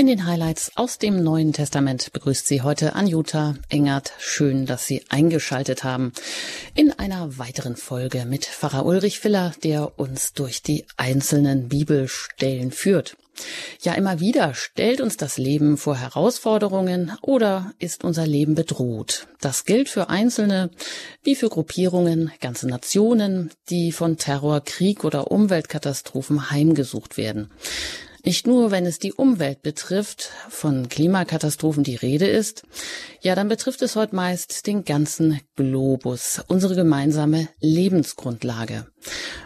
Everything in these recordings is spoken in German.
In den Highlights aus dem Neuen Testament begrüßt Sie heute Anjuta Engert. Schön, dass Sie eingeschaltet haben in einer weiteren Folge mit Pfarrer Ulrich Filler, der uns durch die einzelnen Bibelstellen führt. Ja, immer wieder stellt uns das Leben vor Herausforderungen oder ist unser Leben bedroht. Das gilt für Einzelne wie für Gruppierungen, ganze Nationen, die von Terror, Krieg oder Umweltkatastrophen heimgesucht werden. Nicht nur, wenn es die Umwelt betrifft, von Klimakatastrophen die Rede ist, ja, dann betrifft es heute meist den ganzen Globus, unsere gemeinsame Lebensgrundlage.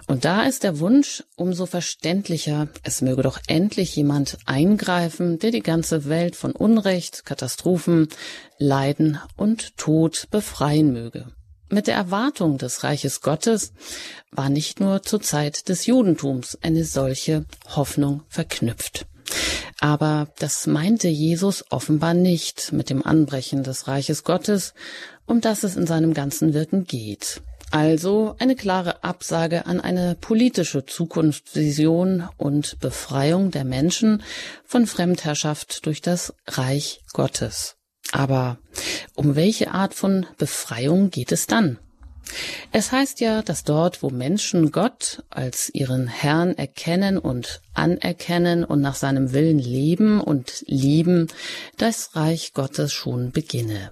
Und da ist der Wunsch umso verständlicher, es möge doch endlich jemand eingreifen, der die ganze Welt von Unrecht, Katastrophen, Leiden und Tod befreien möge. Mit der Erwartung des Reiches Gottes war nicht nur zur Zeit des Judentums eine solche Hoffnung verknüpft. Aber das meinte Jesus offenbar nicht mit dem Anbrechen des Reiches Gottes, um das es in seinem ganzen Wirken geht. Also eine klare Absage an eine politische Zukunftsvision und Befreiung der Menschen von Fremdherrschaft durch das Reich Gottes. Aber um welche Art von Befreiung geht es dann? Es heißt ja, dass dort, wo Menschen Gott als ihren Herrn erkennen und anerkennen und nach seinem Willen leben und lieben, das Reich Gottes schon beginne.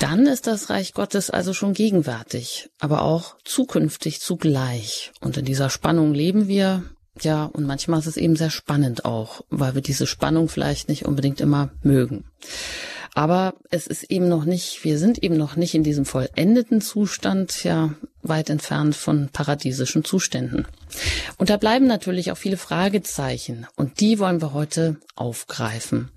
Dann ist das Reich Gottes also schon gegenwärtig, aber auch zukünftig zugleich. Und in dieser Spannung leben wir, ja, und manchmal ist es eben sehr spannend auch, weil wir diese Spannung vielleicht nicht unbedingt immer mögen. Aber es ist eben noch nicht, wir sind eben noch nicht in diesem vollendeten Zustand, ja, weit entfernt von paradiesischen Zuständen. Und da bleiben natürlich auch viele Fragezeichen und die wollen wir heute aufgreifen.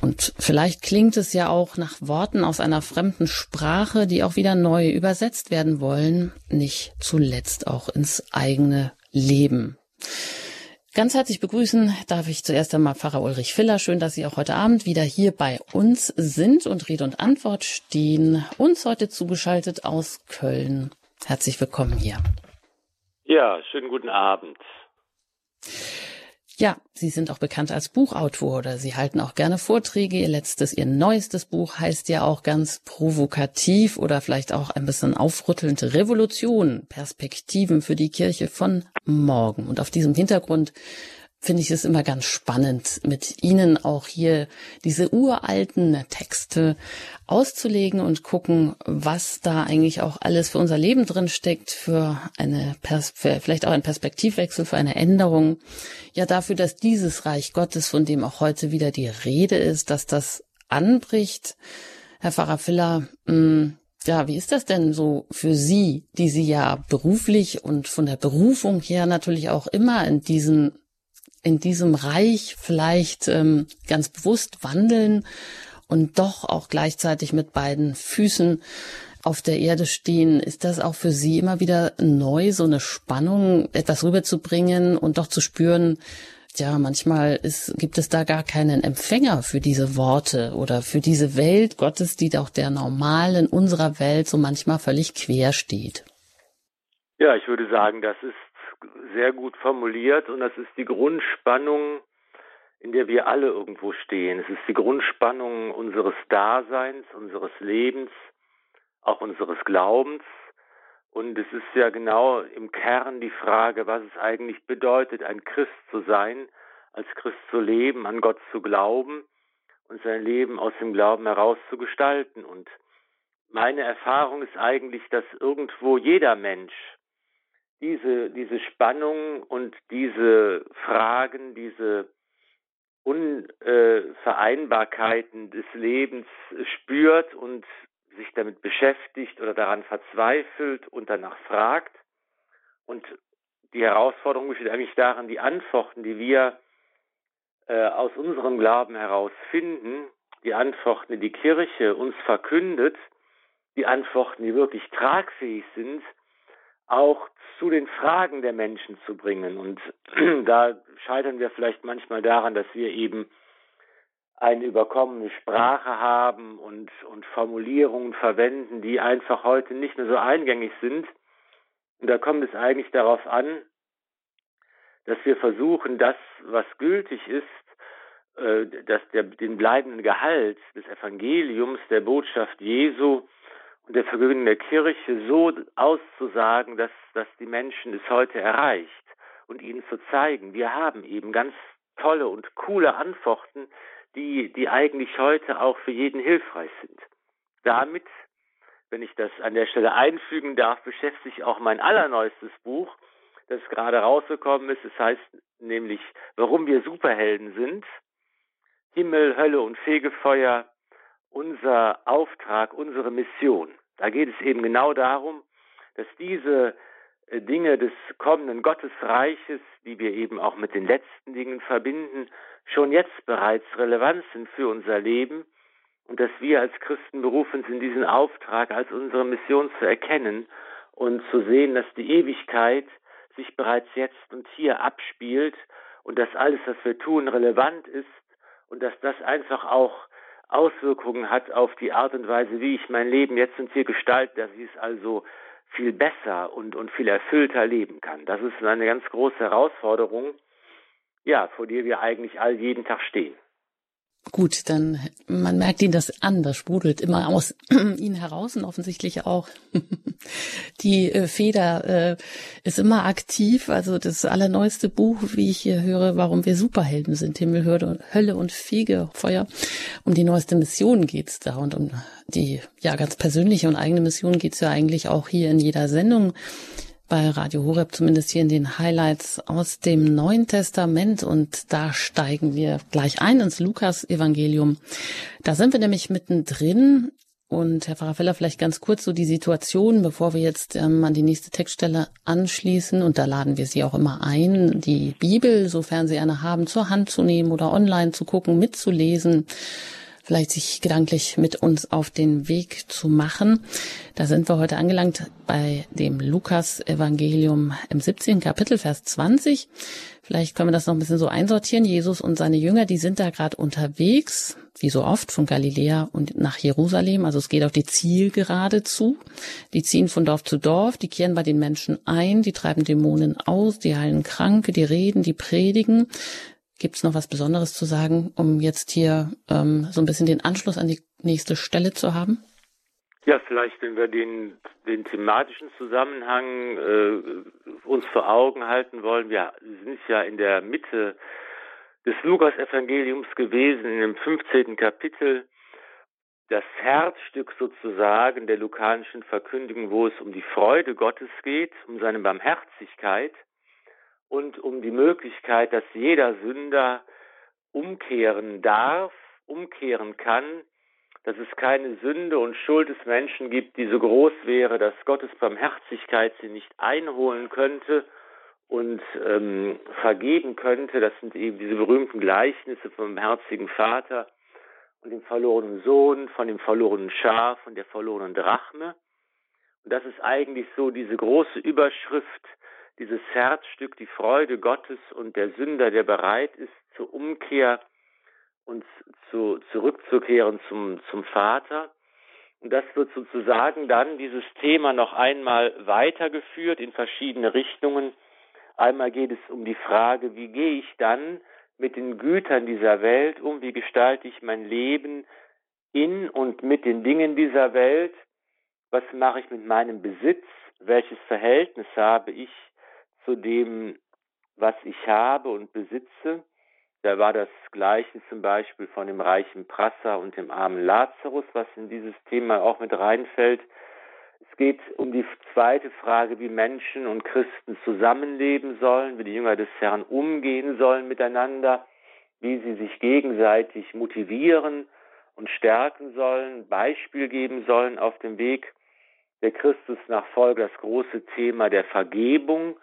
Und vielleicht klingt es ja auch nach Worten aus einer fremden Sprache, die auch wieder neu übersetzt werden wollen, nicht zuletzt auch ins eigene Leben. Ganz herzlich begrüßen darf ich zuerst einmal Pfarrer Ulrich Filler. Schön, dass Sie auch heute Abend wieder hier bei uns sind und Rede und Antwort stehen. Uns heute zugeschaltet aus Köln. Herzlich willkommen hier. Ja, schönen guten Abend. Ja, Sie sind auch bekannt als Buchautor oder Sie halten auch gerne Vorträge. Ihr letztes, Ihr neuestes Buch heißt ja auch ganz provokativ oder vielleicht auch ein bisschen aufrüttelnd Revolution, Perspektiven für die Kirche von morgen. Und auf diesem Hintergrund finde ich es immer ganz spannend, mit Ihnen auch hier diese uralten Texte auszulegen und gucken, was da eigentlich auch alles für unser Leben drin steckt, für eine Pers für vielleicht auch ein Perspektivwechsel, für eine Änderung. Ja, dafür, dass dieses Reich Gottes, von dem auch heute wieder die Rede ist, dass das anbricht. Herr Pfarrer Filler, mh, mm, ja, wie ist das denn so für Sie, die Sie ja beruflich und von der Berufung her natürlich auch immer in diesen in diesem Reich vielleicht ähm, ganz bewusst wandeln und doch auch gleichzeitig mit beiden Füßen auf der Erde stehen, ist das auch für Sie immer wieder neu, so eine Spannung, etwas rüberzubringen und doch zu spüren, ja, manchmal ist, gibt es da gar keinen Empfänger für diese Worte oder für diese Welt Gottes, die doch der normalen unserer Welt so manchmal völlig quer steht. Ja, ich würde sagen, das ist sehr gut formuliert und das ist die Grundspannung, in der wir alle irgendwo stehen. Es ist die Grundspannung unseres Daseins, unseres Lebens, auch unseres Glaubens. Und es ist ja genau im Kern die Frage, was es eigentlich bedeutet, ein Christ zu sein, als Christ zu leben, an Gott zu glauben und sein Leben aus dem Glauben heraus zu gestalten. Und meine Erfahrung ist eigentlich, dass irgendwo jeder Mensch diese, diese Spannung und diese Fragen, diese Unvereinbarkeiten des Lebens spürt und sich damit beschäftigt oder daran verzweifelt und danach fragt. Und die Herausforderung besteht eigentlich darin, die Antworten, die wir äh, aus unserem Glauben heraus finden, die Antworten, die die Kirche uns verkündet, die Antworten, die wirklich tragfähig sind, auch zu den Fragen der Menschen zu bringen. Und da scheitern wir vielleicht manchmal daran, dass wir eben eine überkommene Sprache haben und, und Formulierungen verwenden, die einfach heute nicht mehr so eingängig sind. Und da kommt es eigentlich darauf an, dass wir versuchen, das, was gültig ist, äh, dass der, den bleibenden Gehalt des Evangeliums, der Botschaft Jesu der Verkündigung der Kirche so auszusagen, dass, dass die Menschen es heute erreicht und ihnen zu zeigen, wir haben eben ganz tolle und coole Antworten, die, die eigentlich heute auch für jeden hilfreich sind. Damit, wenn ich das an der Stelle einfügen darf, beschäftigt sich auch mein allerneuestes Buch, das gerade rausgekommen ist. Es heißt nämlich, warum wir Superhelden sind. Himmel, Hölle und Fegefeuer, unser Auftrag, unsere Mission. Da geht es eben genau darum, dass diese äh, Dinge des kommenden Gottesreiches, die wir eben auch mit den letzten Dingen verbinden, schon jetzt bereits relevant sind für unser Leben und dass wir als Christen berufen sind, diesen Auftrag als unsere Mission zu erkennen und zu sehen, dass die Ewigkeit sich bereits jetzt und hier abspielt und dass alles, was wir tun, relevant ist und dass das einfach auch Auswirkungen hat auf die Art und Weise, wie ich mein Leben jetzt und hier gestalte, dass ich es also viel besser und, und viel erfüllter leben kann. Das ist eine ganz große Herausforderung, ja, vor der wir eigentlich all jeden Tag stehen. Gut, dann man merkt ihn das an, das sprudelt immer aus ihn heraus und offensichtlich auch die äh, Feder äh, ist immer aktiv. Also das allerneueste Buch, wie ich hier höre, warum wir Superhelden sind, Himmel, Hölle und Fegefeuer. Um die neueste Mission geht's da und um die ja ganz persönliche und eigene Mission geht's ja eigentlich auch hier in jeder Sendung bei Radio Horeb, zumindest hier in den Highlights aus dem Neuen Testament. Und da steigen wir gleich ein ins Lukas-Evangelium. Da sind wir nämlich mittendrin. Und Herr Pfarrer vielleicht ganz kurz so die Situation, bevor wir jetzt ähm, an die nächste Textstelle anschließen. Und da laden wir Sie auch immer ein, die Bibel, sofern Sie eine haben, zur Hand zu nehmen oder online zu gucken, mitzulesen vielleicht sich gedanklich mit uns auf den Weg zu machen. Da sind wir heute angelangt bei dem Lukas-Evangelium im 17. Kapitel, Vers 20. Vielleicht können wir das noch ein bisschen so einsortieren. Jesus und seine Jünger, die sind da gerade unterwegs, wie so oft, von Galiläa und nach Jerusalem. Also es geht auf die Zielgerade zu. Die ziehen von Dorf zu Dorf, die kehren bei den Menschen ein, die treiben Dämonen aus, die heilen Kranke, die reden, die predigen. Gibt es noch was Besonderes zu sagen, um jetzt hier ähm, so ein bisschen den Anschluss an die nächste Stelle zu haben? Ja, vielleicht, wenn wir den, den thematischen Zusammenhang äh, uns vor Augen halten wollen. Wir sind ja in der Mitte des Lukas-Evangeliums gewesen, in dem 15. Kapitel. Das Herzstück sozusagen der lukanischen Verkündigung, wo es um die Freude Gottes geht, um seine Barmherzigkeit und um die Möglichkeit, dass jeder Sünder umkehren darf, umkehren kann, dass es keine Sünde und Schuld des Menschen gibt, die so groß wäre, dass Gottes Barmherzigkeit sie nicht einholen könnte und ähm, vergeben könnte. Das sind eben diese berühmten Gleichnisse vom herzigen Vater und dem verlorenen Sohn, von dem verlorenen Schaf und der verlorenen Drachme. Und das ist eigentlich so diese große Überschrift dieses Herzstück, die Freude Gottes und der Sünder, der bereit ist zur Umkehr und zu, zurückzukehren zum, zum Vater. Und das wird sozusagen dann dieses Thema noch einmal weitergeführt in verschiedene Richtungen. Einmal geht es um die Frage, wie gehe ich dann mit den Gütern dieser Welt um, wie gestalte ich mein Leben in und mit den Dingen dieser Welt, was mache ich mit meinem Besitz, welches Verhältnis habe ich zu dem, was ich habe und besitze. Da war das Gleiche zum Beispiel von dem reichen Prasser und dem armen Lazarus, was in dieses Thema auch mit reinfällt. Es geht um die zweite Frage, wie Menschen und Christen zusammenleben sollen, wie die Jünger des Herrn umgehen sollen miteinander, wie sie sich gegenseitig motivieren und stärken sollen, Beispiel geben sollen auf dem Weg der Christusnachfolge, das große Thema der Vergebung,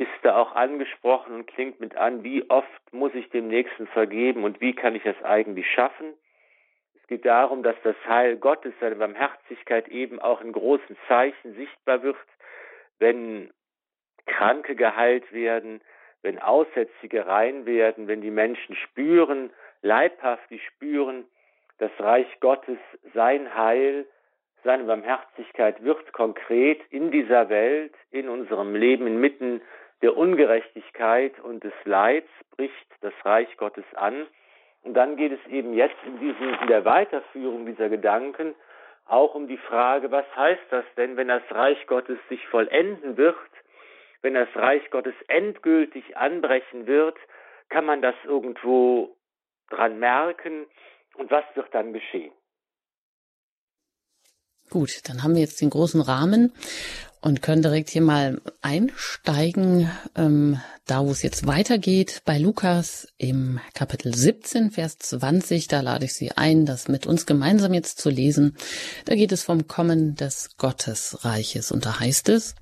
ist da auch angesprochen und klingt mit an, wie oft muss ich dem Nächsten vergeben und wie kann ich das eigentlich schaffen. Es geht darum, dass das Heil Gottes, seine Barmherzigkeit eben auch in großen Zeichen sichtbar wird, wenn Kranke geheilt werden, wenn Aussätzige rein werden, wenn die Menschen spüren, leibhaftig spüren, das Reich Gottes, sein Heil, seine Barmherzigkeit wird konkret in dieser Welt, in unserem Leben inmitten der Ungerechtigkeit und des Leids bricht das Reich Gottes an. Und dann geht es eben jetzt in, diesem, in der Weiterführung dieser Gedanken auch um die Frage, was heißt das denn, wenn das Reich Gottes sich vollenden wird, wenn das Reich Gottes endgültig anbrechen wird, kann man das irgendwo dran merken und was wird dann geschehen? Gut, dann haben wir jetzt den großen Rahmen und können direkt hier mal einsteigen, ähm, da wo es jetzt weitergeht, bei Lukas im Kapitel 17, Vers 20. Da lade ich Sie ein, das mit uns gemeinsam jetzt zu lesen. Da geht es vom Kommen des Gottesreiches und da heißt es,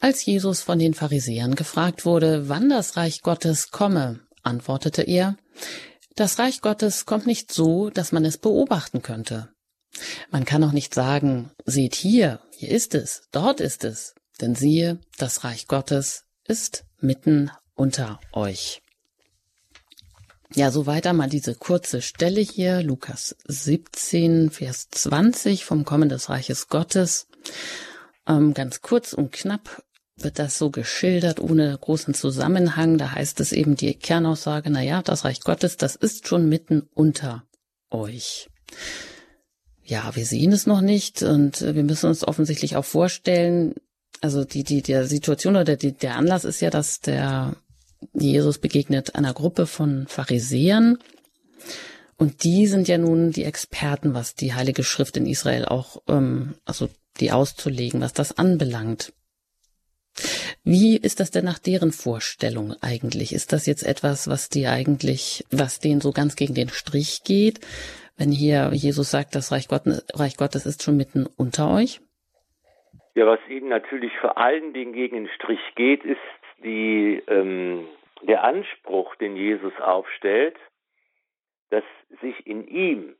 als Jesus von den Pharisäern gefragt wurde, wann das Reich Gottes komme, antwortete er, das Reich Gottes kommt nicht so, dass man es beobachten könnte. Man kann auch nicht sagen, seht hier, hier ist es, dort ist es, denn siehe, das Reich Gottes ist mitten unter euch. Ja, so weiter mal diese kurze Stelle hier, Lukas 17, Vers 20 vom Kommen des Reiches Gottes. Ähm, ganz kurz und knapp wird das so geschildert, ohne großen Zusammenhang. Da heißt es eben die Kernaussage, na ja, das Reich Gottes, das ist schon mitten unter euch ja, wir sehen es noch nicht und äh, wir müssen uns offensichtlich auch vorstellen, also die, die, der Situation oder die, der Anlass ist ja, dass der Jesus begegnet einer Gruppe von Pharisäern und die sind ja nun die Experten, was die Heilige Schrift in Israel auch, ähm, also die auszulegen, was das anbelangt. Wie ist das denn nach deren Vorstellung eigentlich? Ist das jetzt etwas, was die eigentlich, was denen so ganz gegen den Strich geht? Wenn hier Jesus sagt, das Reich, Gott, Reich Gottes ist schon mitten unter euch? Ja, was Ihnen natürlich vor allen Dingen gegen den Strich geht, ist die, ähm, der Anspruch, den Jesus aufstellt, dass sich in ihm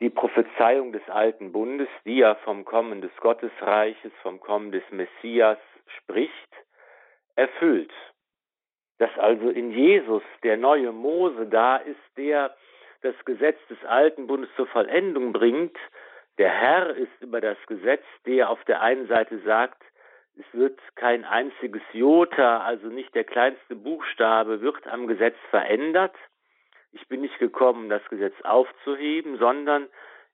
die Prophezeiung des alten Bundes, die ja vom Kommen des Gottesreiches, vom Kommen des Messias spricht, erfüllt. Dass also in Jesus der neue Mose da ist, der das Gesetz des alten Bundes zur Vollendung bringt. Der Herr ist über das Gesetz, der auf der einen Seite sagt, es wird kein einziges Jota, also nicht der kleinste Buchstabe, wird am Gesetz verändert. Ich bin nicht gekommen, das Gesetz aufzuheben, sondern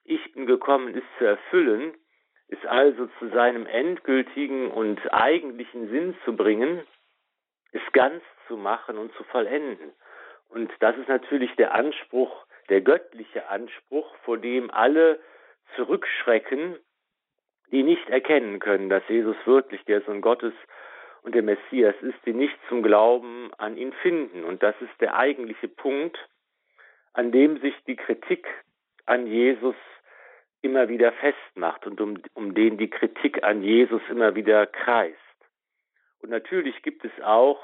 ich bin gekommen, es zu erfüllen, es also zu seinem endgültigen und eigentlichen Sinn zu bringen, es ganz zu machen und zu vollenden. Und das ist natürlich der Anspruch der göttliche Anspruch, vor dem alle zurückschrecken, die nicht erkennen können, dass Jesus wirklich der Sohn Gottes und der Messias ist, die nicht zum Glauben an ihn finden. Und das ist der eigentliche Punkt, an dem sich die Kritik an Jesus immer wieder festmacht und um, um den die Kritik an Jesus immer wieder kreist. Und natürlich gibt es auch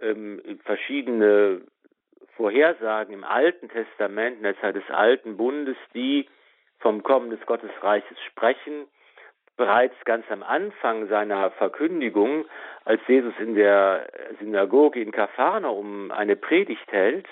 ähm, verschiedene Vorhersagen im Alten Testament, in der Zeit des Alten Bundes, die vom Kommen des Gottesreiches sprechen. Bereits ganz am Anfang seiner Verkündigung, als Jesus in der Synagoge in Kapharnaum eine Predigt hält,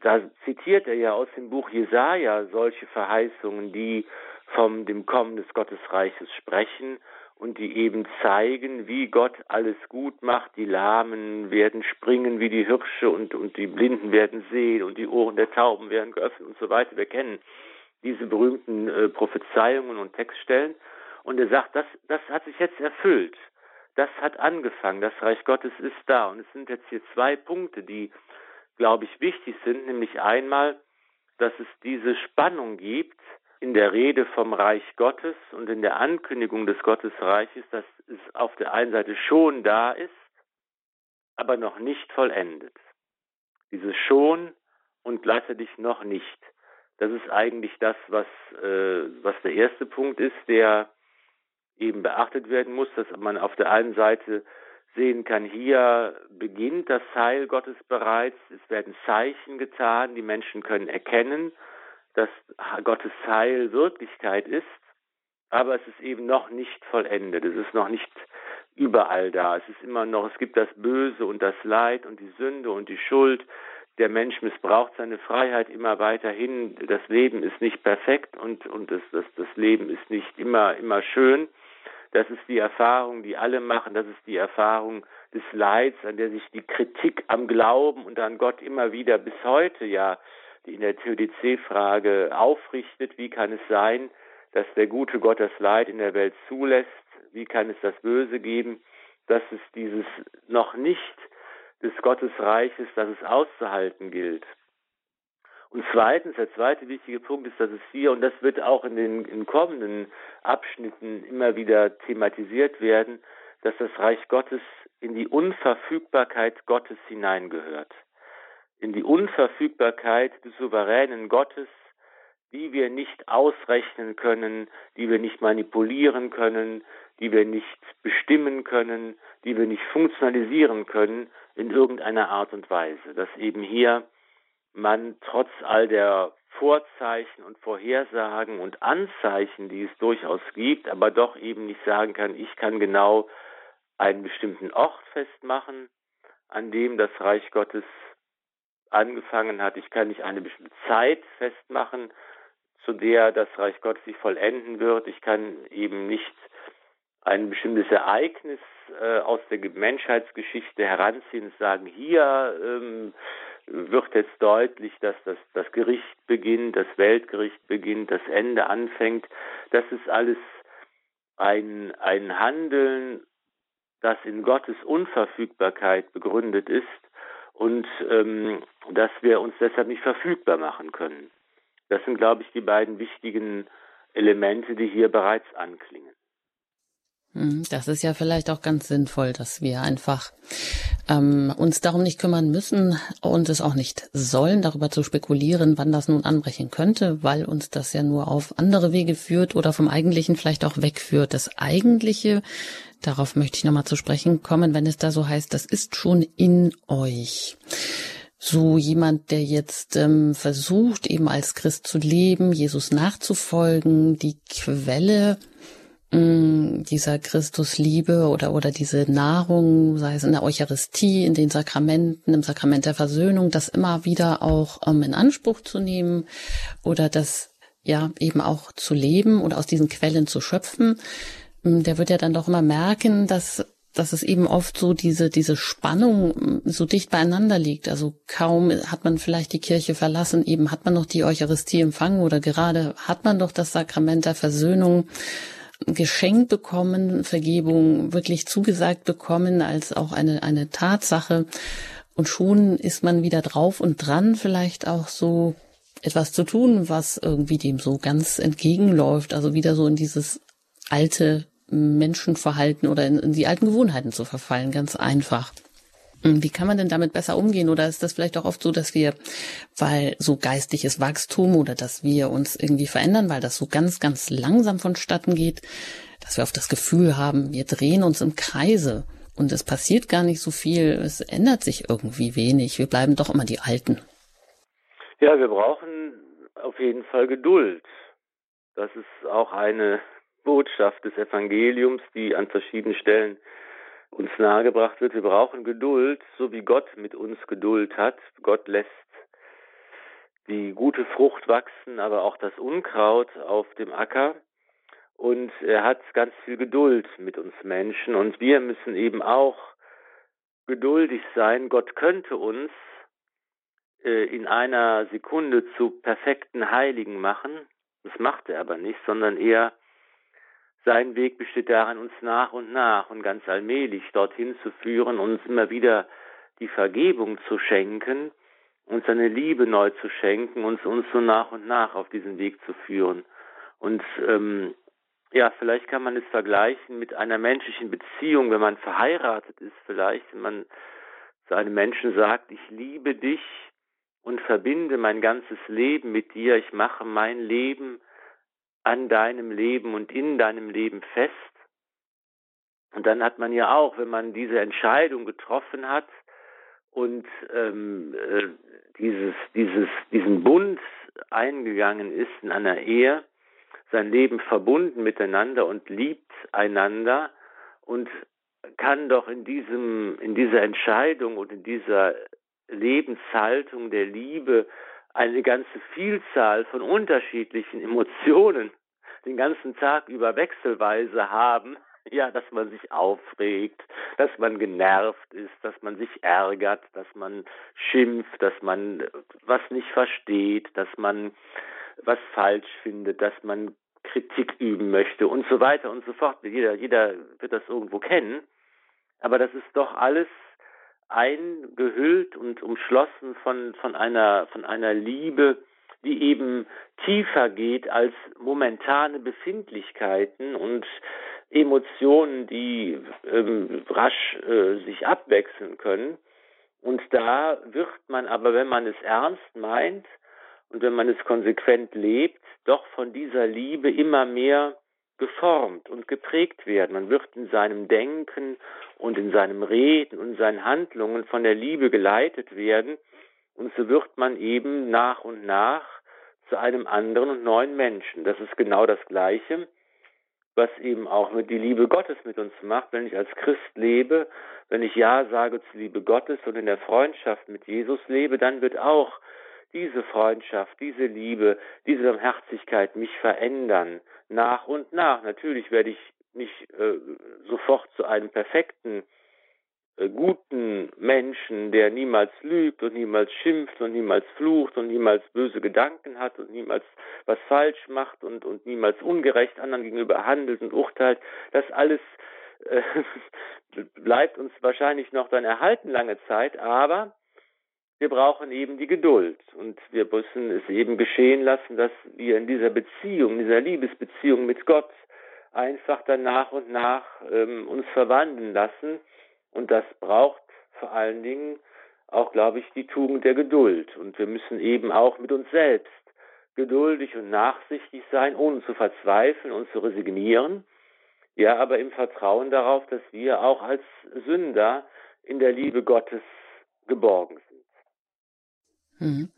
da zitiert er ja aus dem Buch Jesaja solche Verheißungen, die vom dem Kommen des Gottesreiches sprechen und die eben zeigen, wie Gott alles gut macht. Die Lahmen werden springen wie die Hirsche und, und die Blinden werden sehen und die Ohren der Tauben werden geöffnet und so weiter. Wir kennen diese berühmten äh, Prophezeiungen und Textstellen. Und er sagt, das, das hat sich jetzt erfüllt. Das hat angefangen. Das Reich Gottes ist da. Und es sind jetzt hier zwei Punkte, die, glaube ich, wichtig sind. Nämlich einmal, dass es diese Spannung gibt in der Rede vom Reich Gottes und in der Ankündigung des Gottesreiches, dass es auf der einen Seite schon da ist, aber noch nicht vollendet. Dieses schon und gleichzeitig noch nicht. Das ist eigentlich das, was, äh, was der erste Punkt ist, der eben beachtet werden muss, dass man auf der einen Seite sehen kann, hier beginnt das Heil Gottes bereits, es werden Zeichen getan, die Menschen können erkennen, dass Gottes Heil Wirklichkeit ist, aber es ist eben noch nicht vollendet. Es ist noch nicht überall da. Es ist immer noch, es gibt das Böse und das Leid und die Sünde und die Schuld. Der Mensch missbraucht seine Freiheit immer weiterhin. Das Leben ist nicht perfekt und, und das, das, das Leben ist nicht immer, immer schön. Das ist die Erfahrung, die alle machen. Das ist die Erfahrung des Leids, an der sich die Kritik am Glauben und an Gott immer wieder bis heute ja in der Theodizee-Frage aufrichtet. Wie kann es sein, dass der gute Gott das Leid in der Welt zulässt? Wie kann es das Böse geben? Dass es dieses noch nicht des Gottesreiches, das es auszuhalten gilt. Und zweitens, der zweite wichtige Punkt ist, dass es hier, und das wird auch in den in kommenden Abschnitten immer wieder thematisiert werden, dass das Reich Gottes in die Unverfügbarkeit Gottes hineingehört. In die Unverfügbarkeit des souveränen Gottes, die wir nicht ausrechnen können, die wir nicht manipulieren können, die wir nicht bestimmen können, die wir nicht funktionalisieren können in irgendeiner Art und Weise. Dass eben hier man trotz all der Vorzeichen und Vorhersagen und Anzeichen, die es durchaus gibt, aber doch eben nicht sagen kann, ich kann genau einen bestimmten Ort festmachen, an dem das Reich Gottes angefangen hat. Ich kann nicht eine bestimmte Zeit festmachen, zu der das Reich Gottes sich vollenden wird. Ich kann eben nicht ein bestimmtes Ereignis äh, aus der Menschheitsgeschichte heranziehen und sagen, hier ähm, wird jetzt deutlich, dass das, das Gericht beginnt, das Weltgericht beginnt, das Ende anfängt. Das ist alles ein, ein Handeln, das in Gottes Unverfügbarkeit begründet ist und ähm, dass wir uns deshalb nicht verfügbar machen können. Das sind, glaube ich, die beiden wichtigen Elemente, die hier bereits anklingen. Hm, das ist ja vielleicht auch ganz sinnvoll, dass wir einfach ähm, uns darum nicht kümmern müssen und es auch nicht sollen, darüber zu spekulieren, wann das nun anbrechen könnte, weil uns das ja nur auf andere Wege führt oder vom Eigentlichen vielleicht auch wegführt. Das Eigentliche, darauf möchte ich nochmal zu sprechen kommen, wenn es da so heißt, das ist schon in euch so jemand, der jetzt ähm, versucht, eben als Christ zu leben, Jesus nachzufolgen, die Quelle dieser Christusliebe oder, oder diese Nahrung, sei es in der Eucharistie, in den Sakramenten, im Sakrament der Versöhnung, das immer wieder auch ähm, in Anspruch zu nehmen oder das ja eben auch zu leben oder aus diesen Quellen zu schöpfen, mm, der wird ja dann doch immer merken, dass dass es eben oft so diese, diese Spannung mm, so dicht beieinander liegt. Also kaum hat man vielleicht die Kirche verlassen, eben hat man noch die Eucharistie empfangen oder gerade hat man doch das Sakrament der Versöhnung geschenkt bekommen, Vergebung wirklich zugesagt bekommen als auch eine, eine Tatsache. Und schon ist man wieder drauf und dran, vielleicht auch so etwas zu tun, was irgendwie dem so ganz entgegenläuft. Also wieder so in dieses alte Menschenverhalten oder in, in die alten Gewohnheiten zu verfallen, ganz einfach. Hm, wie kann man denn damit besser umgehen? Oder ist das vielleicht auch oft so, dass wir, weil so geistiges Wachstum oder dass wir uns irgendwie verändern, weil das so ganz, ganz langsam vonstatten geht, dass wir oft das Gefühl haben, wir drehen uns im Kreise und es passiert gar nicht so viel, es ändert sich irgendwie wenig, wir bleiben doch immer die Alten. Ja, wir brauchen auf jeden Fall Geduld. Das ist auch eine Botschaft des Evangeliums, die an verschiedenen Stellen uns nahegebracht wird, wir brauchen Geduld, so wie Gott mit uns Geduld hat. Gott lässt die gute Frucht wachsen, aber auch das Unkraut auf dem Acker. Und er hat ganz viel Geduld mit uns Menschen. Und wir müssen eben auch geduldig sein. Gott könnte uns äh, in einer Sekunde zu perfekten Heiligen machen. Das macht er aber nicht, sondern eher sein Weg besteht darin, uns nach und nach und ganz allmählich dorthin zu führen, uns immer wieder die Vergebung zu schenken, uns seine Liebe neu zu schenken, uns uns so nach und nach auf diesen Weg zu führen. Und ähm, ja, vielleicht kann man es vergleichen mit einer menschlichen Beziehung, wenn man verheiratet ist, vielleicht, wenn man zu einem Menschen sagt, ich liebe dich und verbinde mein ganzes Leben mit dir, ich mache mein Leben an deinem Leben und in deinem Leben fest. Und dann hat man ja auch, wenn man diese Entscheidung getroffen hat und ähm, äh, dieses, dieses, diesen Bund eingegangen ist in einer Ehe, sein Leben verbunden miteinander und liebt einander und kann doch in diesem, in dieser Entscheidung und in dieser Lebenshaltung der Liebe eine ganze Vielzahl von unterschiedlichen Emotionen den ganzen Tag über wechselweise haben, ja, dass man sich aufregt, dass man genervt ist, dass man sich ärgert, dass man schimpft, dass man was nicht versteht, dass man was falsch findet, dass man Kritik üben möchte und so weiter und so fort. Jeder, jeder wird das irgendwo kennen. Aber das ist doch alles eingehüllt und umschlossen von, von einer, von einer Liebe, die eben tiefer geht als momentane Befindlichkeiten und Emotionen, die ähm, rasch äh, sich abwechseln können. Und da wird man aber, wenn man es ernst meint und wenn man es konsequent lebt, doch von dieser Liebe immer mehr geformt und geprägt werden. Man wird in seinem Denken und in seinem Reden und in seinen Handlungen von der Liebe geleitet werden. Und so wird man eben nach und nach zu einem anderen und neuen Menschen. Das ist genau das Gleiche, was eben auch mit die Liebe Gottes mit uns macht. Wenn ich als Christ lebe, wenn ich Ja sage zur Liebe Gottes und in der Freundschaft mit Jesus lebe, dann wird auch diese Freundschaft, diese Liebe, diese Barmherzigkeit mich verändern, nach und nach. Natürlich werde ich nicht äh, sofort zu einem perfekten, äh, guten Menschen, der niemals lügt und niemals schimpft und niemals flucht und niemals böse Gedanken hat und niemals was falsch macht und, und niemals ungerecht anderen gegenüber handelt und urteilt. Das alles äh, bleibt uns wahrscheinlich noch dann erhalten lange Zeit, aber wir brauchen eben die Geduld. Und wir müssen es eben geschehen lassen, dass wir in dieser Beziehung, in dieser Liebesbeziehung mit Gott einfach dann nach und nach ähm, uns verwandeln lassen. Und das braucht vor allen Dingen auch, glaube ich, die Tugend der Geduld. Und wir müssen eben auch mit uns selbst geduldig und nachsichtig sein, ohne zu verzweifeln und zu resignieren, ja, aber im Vertrauen darauf, dass wir auch als Sünder in der Liebe Gottes geborgen sind. Mhm.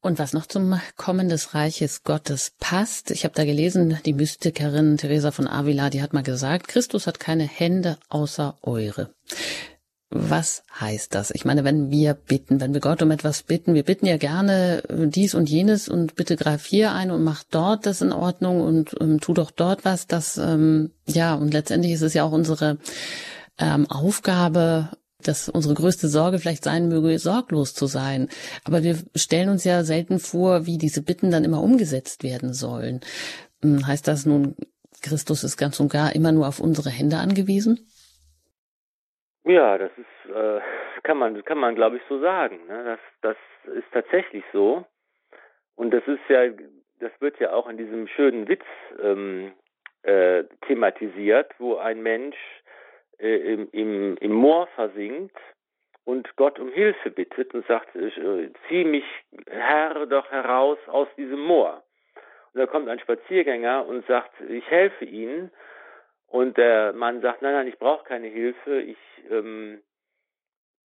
Und was noch zum Kommen des Reiches Gottes passt, ich habe da gelesen, die Mystikerin Teresa von Avila, die hat mal gesagt, Christus hat keine Hände außer eure. Was heißt das? Ich meine, wenn wir bitten, wenn wir Gott um etwas bitten, wir bitten ja gerne dies und jenes und bitte greif hier ein und mach dort das in Ordnung und ähm, tu doch dort was. Das ähm, ja und letztendlich ist es ja auch unsere ähm, Aufgabe, dass unsere größte Sorge vielleicht sein möge, sorglos zu sein. Aber wir stellen uns ja selten vor, wie diese Bitten dann immer umgesetzt werden sollen. Hm, heißt das nun, Christus ist ganz und gar immer nur auf unsere Hände angewiesen? Ja, das ist, äh, kann man, kann man, glaube ich, so sagen. Ne? Das, das ist tatsächlich so. Und das ist ja, das wird ja auch in diesem schönen Witz ähm, äh, thematisiert, wo ein Mensch äh, im, im, im Moor versinkt und Gott um Hilfe bittet und sagt, äh, zieh mich, Herr, doch heraus aus diesem Moor. Und da kommt ein Spaziergänger und sagt, ich helfe Ihnen. Und der Mann sagt, nein, nein, ich brauche keine Hilfe, ich ähm,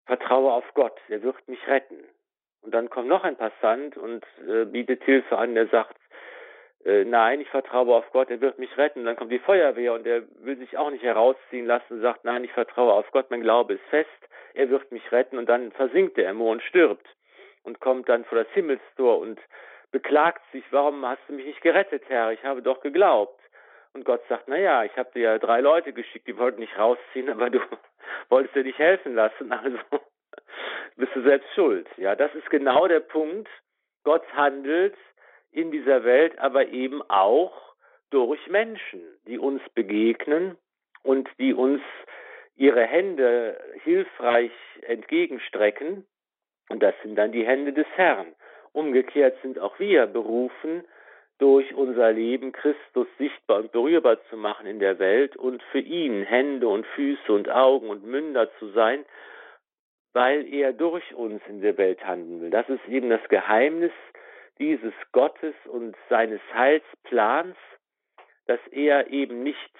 vertraue auf Gott, er wird mich retten. Und dann kommt noch ein Passant und äh, bietet Hilfe an, der sagt, äh, nein, ich vertraue auf Gott, er wird mich retten. Und dann kommt die Feuerwehr und er will sich auch nicht herausziehen lassen und sagt, nein, ich vertraue auf Gott, mein Glaube ist fest, er wird mich retten. Und dann versinkt er im Moor und stirbt und kommt dann vor das Himmelstor und beklagt sich, warum hast du mich nicht gerettet, Herr? Ich habe doch geglaubt. Und Gott sagt, na ja, ich habe dir ja drei Leute geschickt, die wollten nicht rausziehen, aber du wolltest dir nicht helfen lassen, also bist du selbst schuld. Ja, das ist genau der Punkt. Gott handelt in dieser Welt, aber eben auch durch Menschen, die uns begegnen und die uns ihre Hände hilfreich entgegenstrecken. Und das sind dann die Hände des Herrn. Umgekehrt sind auch wir berufen, durch unser Leben Christus sichtbar und berührbar zu machen in der Welt und für ihn Hände und Füße und Augen und Münder zu sein, weil er durch uns in der Welt handeln will. Das ist eben das Geheimnis dieses Gottes und seines Heilsplans, dass er eben nicht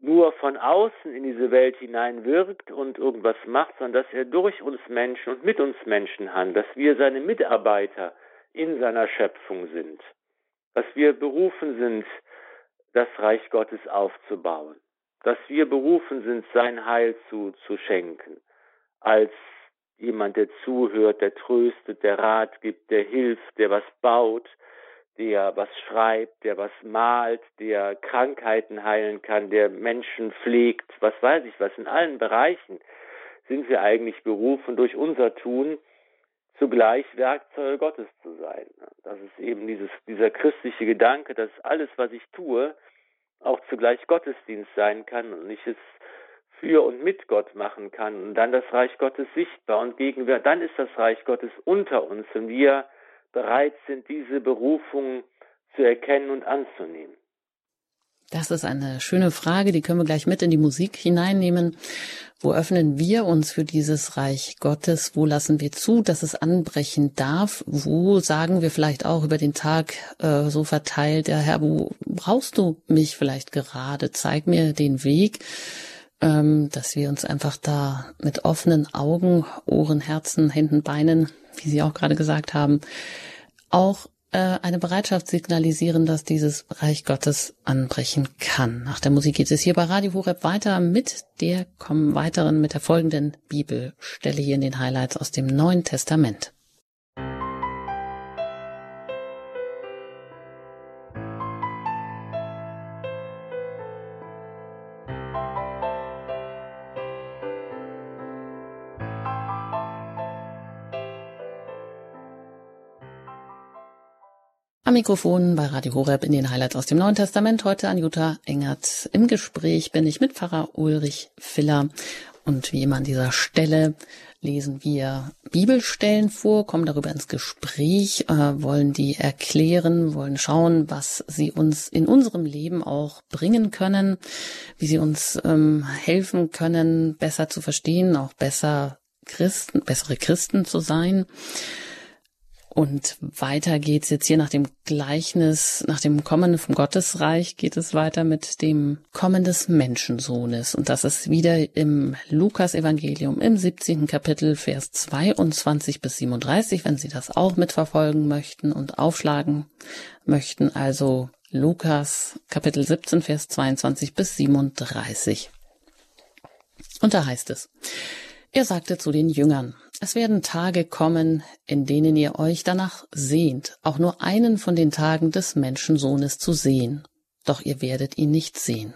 nur von außen in diese Welt hinein wirkt und irgendwas macht, sondern dass er durch uns Menschen und mit uns Menschen handelt, dass wir seine Mitarbeiter in seiner Schöpfung sind, dass wir berufen sind, das Reich Gottes aufzubauen, dass wir berufen sind, sein Heil zu, zu schenken, als jemand, der zuhört, der tröstet, der Rat gibt, der hilft, der was baut, der was schreibt, der was malt, der Krankheiten heilen kann, der Menschen pflegt, was weiß ich was. In allen Bereichen sind wir eigentlich berufen, durch unser Tun zugleich Werkzeuge Gottes zu sein. Das ist eben dieses, dieser christliche Gedanke, dass alles, was ich tue, auch zugleich Gottesdienst sein kann und ich es für und mit Gott machen kann und dann das Reich Gottes sichtbar und gegenwärtig, dann ist das Reich Gottes unter uns und wir bereit sind, diese Berufung zu erkennen und anzunehmen. Das ist eine schöne Frage, die können wir gleich mit in die Musik hineinnehmen. Wo öffnen wir uns für dieses Reich Gottes? Wo lassen wir zu, dass es anbrechen darf? Wo sagen wir vielleicht auch über den Tag äh, so verteilt, ja Herr, wo brauchst du mich vielleicht gerade? Zeig mir den Weg, dass wir uns einfach da mit offenen Augen, Ohren, Herzen, Händen, Beinen, wie Sie auch gerade gesagt haben, auch äh, eine Bereitschaft signalisieren, dass dieses Reich Gottes anbrechen kann. Nach der Musik geht es hier bei Radio Horeb weiter mit der kommen weiteren, mit der folgenden Bibelstelle hier in den Highlights aus dem Neuen Testament. Am Mikrofon bei Radio Horeb in den Highlights aus dem Neuen Testament. Heute an Jutta Engert. Im Gespräch bin ich mit Pfarrer Ulrich Filler. Und wie immer an dieser Stelle lesen wir Bibelstellen vor, kommen darüber ins Gespräch, äh, wollen die erklären, wollen schauen, was sie uns in unserem Leben auch bringen können, wie sie uns ähm, helfen können, besser zu verstehen, auch besser Christen, bessere Christen zu sein. Und weiter geht's jetzt hier nach dem Gleichnis, nach dem Kommen vom Gottesreich geht es weiter mit dem Kommen des Menschensohnes. Und das ist wieder im Lukas-Evangelium im 17. Kapitel, Vers 22 bis 37, wenn Sie das auch mitverfolgen möchten und aufschlagen möchten. Also Lukas, Kapitel 17, Vers 22 bis 37. Und da heißt es, er sagte zu den Jüngern, es werden Tage kommen, in denen ihr euch danach sehnt, auch nur einen von den Tagen des Menschensohnes zu sehen. Doch ihr werdet ihn nicht sehen.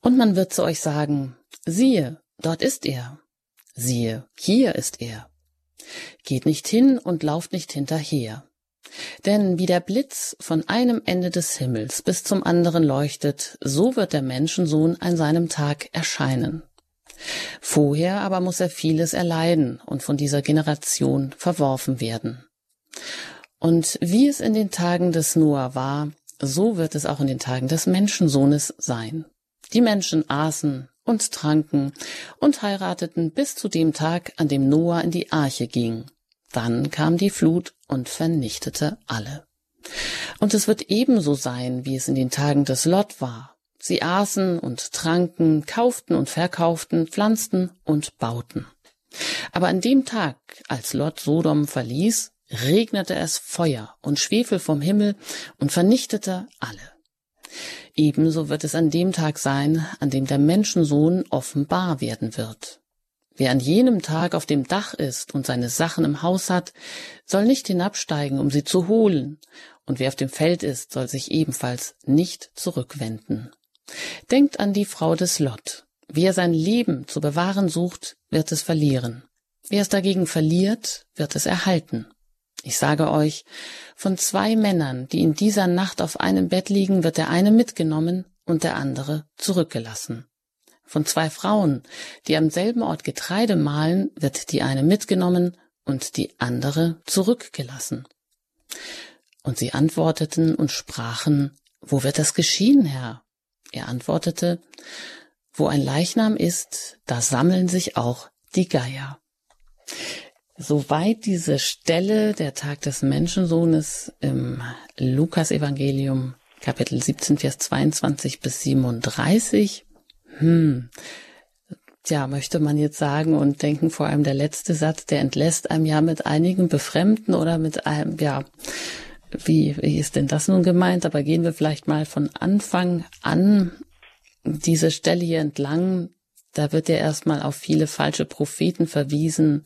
Und man wird zu euch sagen, siehe, dort ist er. Siehe, hier ist er. Geht nicht hin und lauft nicht hinterher. Denn wie der Blitz von einem Ende des Himmels bis zum anderen leuchtet, so wird der Menschensohn an seinem Tag erscheinen. Vorher aber muss er vieles erleiden und von dieser Generation verworfen werden. Und wie es in den Tagen des Noah war, so wird es auch in den Tagen des Menschensohnes sein. Die Menschen aßen und tranken und heirateten bis zu dem Tag, an dem Noah in die Arche ging. Dann kam die Flut und vernichtete alle. Und es wird ebenso sein, wie es in den Tagen des Lot war. Sie aßen und tranken, kauften und verkauften, pflanzten und bauten. Aber an dem Tag, als Lot Sodom verließ, regnete es Feuer und Schwefel vom Himmel und vernichtete alle. Ebenso wird es an dem Tag sein, an dem der Menschensohn offenbar werden wird. Wer an jenem Tag auf dem Dach ist und seine Sachen im Haus hat, soll nicht hinabsteigen, um sie zu holen, und wer auf dem Feld ist, soll sich ebenfalls nicht zurückwenden. Denkt an die Frau des Lot. Wer sein Leben zu bewahren sucht, wird es verlieren. Wer es dagegen verliert, wird es erhalten. Ich sage euch, von zwei Männern, die in dieser Nacht auf einem Bett liegen, wird der eine mitgenommen und der andere zurückgelassen. Von zwei Frauen, die am selben Ort Getreide mahlen, wird die eine mitgenommen und die andere zurückgelassen. Und sie antworteten und sprachen, Wo wird das geschehen, Herr? Er antwortete, wo ein Leichnam ist, da sammeln sich auch die Geier. Soweit diese Stelle, der Tag des Menschensohnes im Lukas-Evangelium, Kapitel 17, Vers 22 bis 37. Hm. Tja, möchte man jetzt sagen und denken, vor allem der letzte Satz, der entlässt einem ja mit einigen Befremden oder mit einem, ja, wie, wie ist denn das nun gemeint? Aber gehen wir vielleicht mal von Anfang an diese Stelle hier entlang. Da wird ja erstmal auf viele falsche Propheten verwiesen,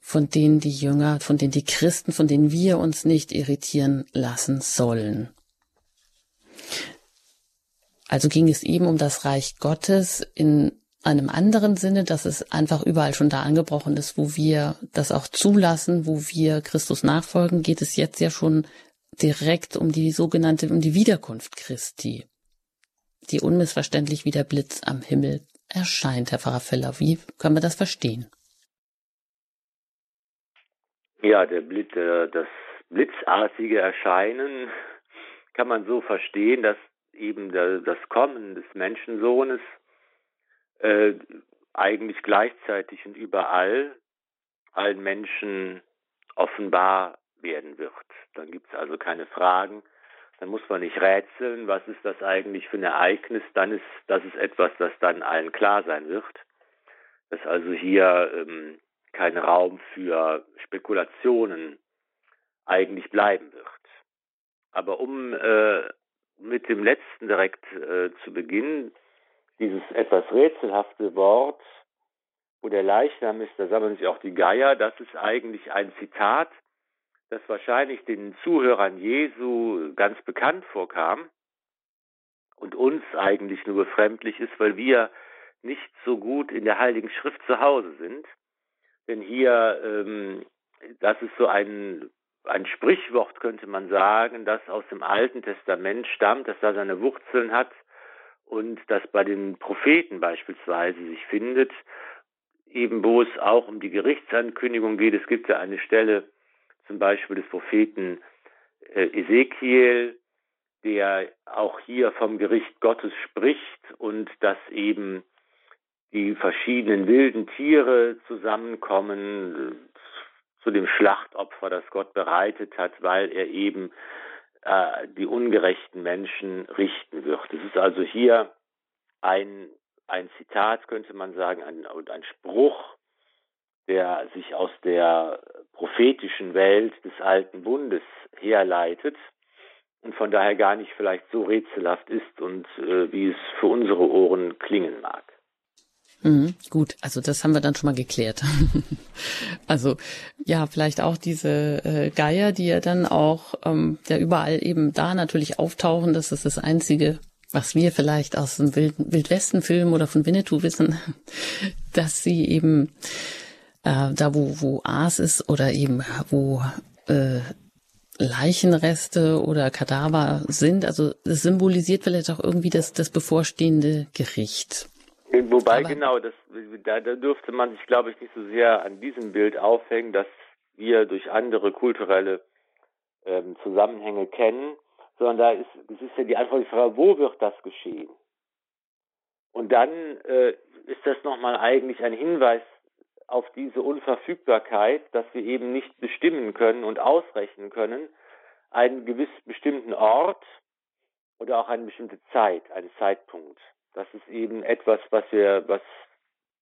von denen die Jünger, von denen die Christen, von denen wir uns nicht irritieren lassen sollen. Also ging es eben um das Reich Gottes in einem anderen Sinne, dass es einfach überall schon da angebrochen ist, wo wir das auch zulassen, wo wir Christus nachfolgen, geht es jetzt ja schon direkt um die sogenannte, um die Wiederkunft Christi, die unmissverständlich wie der Blitz am Himmel erscheint, Herr Pfarrer Feller. Wie können wir das verstehen? Ja, der Blitz, äh, das blitzartige Erscheinen kann man so verstehen, dass eben das Kommen des Menschensohnes äh, eigentlich gleichzeitig und überall allen Menschen offenbar werden wird. Dann gibt es also keine Fragen, dann muss man nicht rätseln, was ist das eigentlich für ein Ereignis, dann ist das ist etwas, das dann allen klar sein wird. Dass also hier ähm, kein Raum für Spekulationen eigentlich bleiben wird. Aber um äh, mit dem letzten direkt äh, zu beginnen, dieses etwas rätselhafte Wort, wo der Leichnam ist, da sammeln sich auch die Geier, das ist eigentlich ein Zitat, das wahrscheinlich den Zuhörern Jesu ganz bekannt vorkam und uns eigentlich nur befremdlich ist, weil wir nicht so gut in der Heiligen Schrift zu Hause sind. Denn hier, ähm, das ist so ein, ein Sprichwort, könnte man sagen, das aus dem Alten Testament stammt, das da seine Wurzeln hat und das bei den Propheten beispielsweise sich findet, eben wo es auch um die Gerichtsankündigung geht. Es gibt ja eine Stelle zum Beispiel des Propheten äh, Ezekiel, der auch hier vom Gericht Gottes spricht und dass eben die verschiedenen wilden Tiere zusammenkommen äh, zu dem Schlachtopfer, das Gott bereitet hat, weil er eben äh, die ungerechten Menschen richten wird. Es ist also hier ein, ein Zitat, könnte man sagen, ein, ein Spruch, der sich aus der prophetischen Welt des alten Bundes herleitet und von daher gar nicht vielleicht so rätselhaft ist und äh, wie es für unsere Ohren klingen mag. Mhm, gut, also das haben wir dann schon mal geklärt. also ja, vielleicht auch diese äh, Geier, die ja dann auch ähm, ja überall eben da natürlich auftauchen. Das ist das Einzige, was wir vielleicht aus dem Wild Wildwesten-Film oder von Winnetou wissen, dass sie eben äh, da, wo, wo Aas ist oder eben wo äh, Leichenreste oder Kadaver sind. Also es symbolisiert vielleicht auch irgendwie das, das bevorstehende Gericht. Wobei Aber genau, das, da, da dürfte man sich, glaube ich, nicht so sehr an diesem Bild aufhängen, dass wir durch andere kulturelle ähm, Zusammenhänge kennen, sondern da ist, das ist ja die Antwort die Frage, wo wird das geschehen? Und dann äh, ist das nochmal eigentlich ein Hinweis auf diese Unverfügbarkeit, dass wir eben nicht bestimmen können und ausrechnen können, einen gewiss bestimmten Ort oder auch eine bestimmte Zeit, einen Zeitpunkt. Das ist eben etwas, was wir, was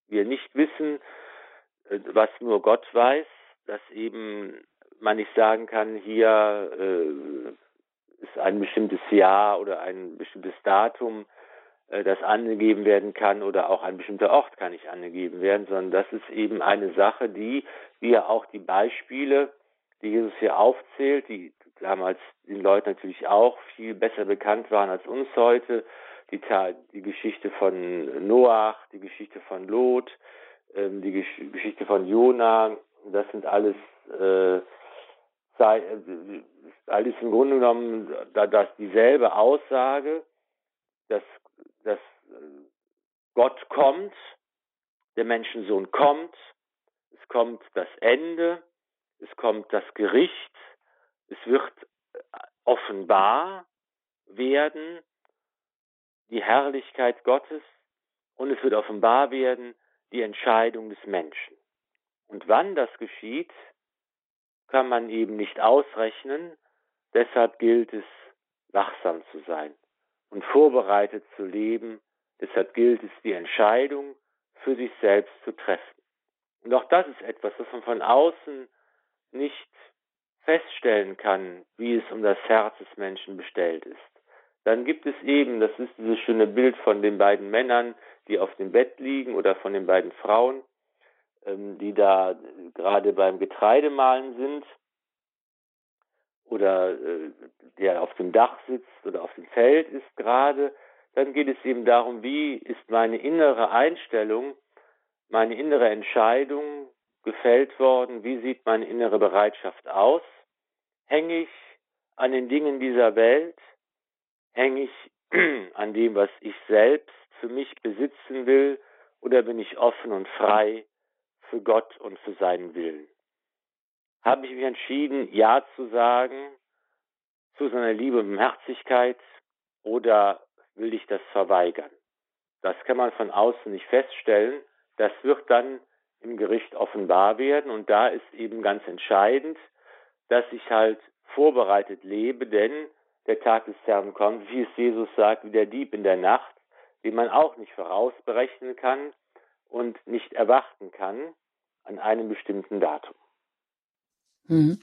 wir nicht wissen, äh, was nur Gott weiß, dass eben man nicht sagen kann, hier äh, ist ein bestimmtes Jahr oder ein bestimmtes Datum, äh, das angegeben werden kann oder auch ein bestimmter Ort kann nicht angegeben werden, sondern das ist eben eine Sache, die, ja auch die Beispiele, die Jesus hier aufzählt, die damals den Leuten natürlich auch viel besser bekannt waren als uns heute, die, die Geschichte von Noach, die Geschichte von Lot, ähm, die Gesch Geschichte von Jona, das sind alles, äh, äh, alles im Grunde genommen da, das dieselbe Aussage, dass, dass Gott kommt, der Menschensohn kommt, es kommt das Ende, es kommt das Gericht, es wird offenbar werden, die Herrlichkeit Gottes und es wird offenbar werden die Entscheidung des Menschen. Und wann das geschieht, kann man eben nicht ausrechnen, deshalb gilt es, wachsam zu sein und vorbereitet zu leben, deshalb gilt es, die Entscheidung für sich selbst zu treffen. Und auch das ist etwas, was man von außen nicht feststellen kann, wie es um das Herz des Menschen bestellt ist. Dann gibt es eben, das ist dieses schöne Bild von den beiden Männern, die auf dem Bett liegen oder von den beiden Frauen. ähm, die da gerade beim Getreidemahlen sind oder äh, der auf dem Dach sitzt oder auf dem Feld ist gerade, dann geht es eben darum, wie ist meine innere Einstellung, meine innere Entscheidung gefällt worden, wie sieht meine innere Bereitschaft aus, hänge ich an den Dingen dieser Welt, hänge ich an dem, was ich selbst für mich besitzen will, oder bin ich offen und frei für Gott und für seinen Willen? Habe ich mich entschieden, Ja zu sagen zu seiner Liebe und Herzlichkeit oder will ich das verweigern? Das kann man von außen nicht feststellen. Das wird dann im Gericht offenbar werden und da ist eben ganz entscheidend, dass ich halt vorbereitet lebe, denn der Tag des Herrn kommt, wie es Jesus sagt, wie der Dieb in der Nacht, den man auch nicht vorausberechnen kann und nicht erwarten kann an einem bestimmten Datum. Mhm.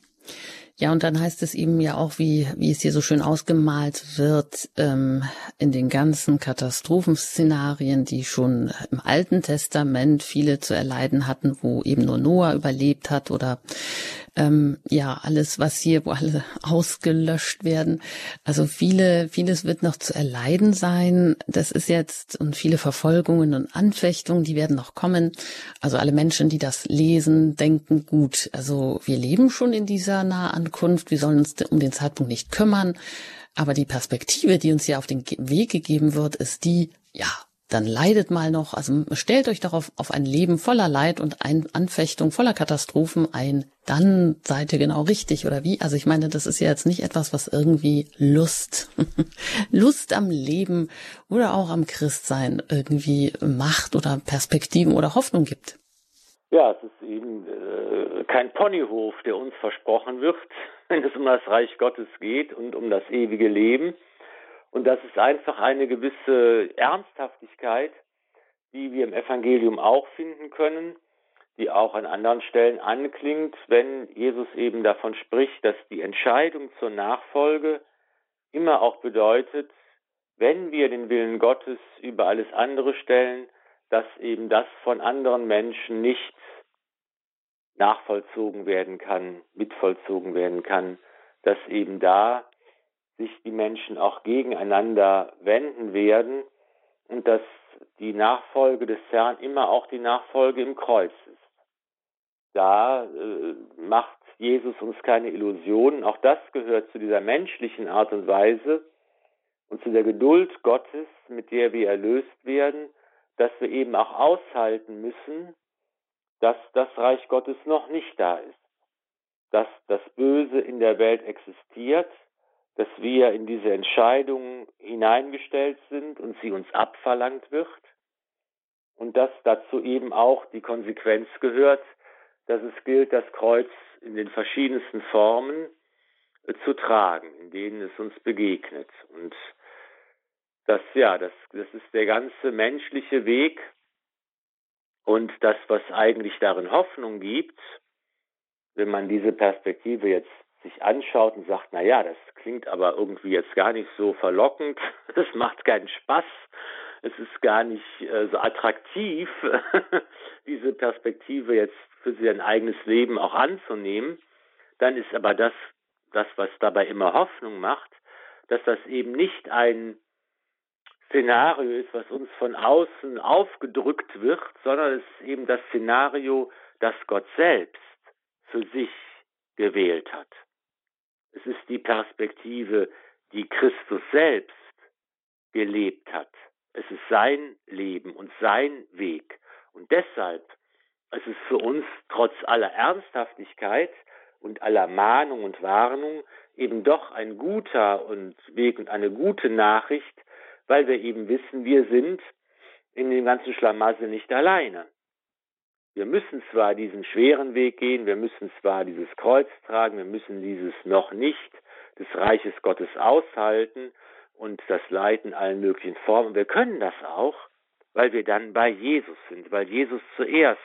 Ja, und dann heißt es eben ja auch, wie, wie es hier so schön ausgemalt wird, ähm, in den ganzen Katastrophenszenarien, die schon im Alten Testament viele zu erleiden hatten, wo eben nur Noah überlebt hat oder ähm, ja, alles, was hier, wo alle ausgelöscht werden. Also viele, vieles wird noch zu erleiden sein. Das ist jetzt, und viele Verfolgungen und Anfechtungen, die werden noch kommen. Also alle Menschen, die das lesen, denken, gut, also wir leben schon in dieser Nahankunft, wir sollen uns um den Zeitpunkt nicht kümmern. Aber die Perspektive, die uns ja auf den Weg gegeben wird, ist die, ja, dann leidet mal noch, also stellt euch darauf auf ein Leben voller Leid und ein Anfechtung, voller Katastrophen ein, dann seid ihr genau richtig oder wie? Also ich meine, das ist ja jetzt nicht etwas, was irgendwie Lust, Lust am Leben oder auch am Christsein irgendwie macht oder Perspektiven oder Hoffnung gibt. Ja, es ist eben äh, kein Ponyhof, der uns versprochen wird, wenn es um das Reich Gottes geht und um das ewige Leben. Und das ist einfach eine gewisse Ernsthaftigkeit, die wir im Evangelium auch finden können, die auch an anderen Stellen anklingt, wenn Jesus eben davon spricht, dass die Entscheidung zur Nachfolge immer auch bedeutet, wenn wir den Willen Gottes über alles andere stellen, dass eben das von anderen Menschen nicht nachvollzogen werden kann, mitvollzogen werden kann, dass eben da sich die Menschen auch gegeneinander wenden werden und dass die Nachfolge des Herrn immer auch die Nachfolge im Kreuz ist. Da äh, macht Jesus uns keine Illusionen. Auch das gehört zu dieser menschlichen Art und Weise und zu der Geduld Gottes, mit der wir erlöst werden, dass wir eben auch aushalten müssen, dass das Reich Gottes noch nicht da ist, dass das Böse in der Welt existiert dass wir in diese Entscheidung hineingestellt sind und sie uns abverlangt wird und dass dazu eben auch die Konsequenz gehört, dass es gilt, das Kreuz in den verschiedensten Formen zu tragen, in denen es uns begegnet. Und das, ja, das, das ist der ganze menschliche Weg und das, was eigentlich darin Hoffnung gibt, wenn man diese Perspektive jetzt sich anschaut und sagt, na ja, das klingt aber irgendwie jetzt gar nicht so verlockend, es macht keinen Spaß, es ist gar nicht äh, so attraktiv, diese Perspektive jetzt für sein eigenes Leben auch anzunehmen, dann ist aber das, das, was dabei immer Hoffnung macht, dass das eben nicht ein Szenario ist, was uns von außen aufgedrückt wird, sondern es ist eben das Szenario, das Gott selbst für sich gewählt hat. Es ist die Perspektive, die Christus selbst gelebt hat. Es ist sein Leben und sein Weg. Und deshalb es ist für uns trotz aller Ernsthaftigkeit und aller Mahnung und Warnung eben doch ein guter und Weg und eine gute Nachricht, weil wir eben wissen, wir sind in dem ganzen Schlamassel nicht alleine. Wir müssen zwar diesen schweren Weg gehen, wir müssen zwar dieses Kreuz tragen, wir müssen dieses noch nicht des Reiches Gottes aushalten und das Leid in allen möglichen Formen. Wir können das auch, weil wir dann bei Jesus sind, weil Jesus zuerst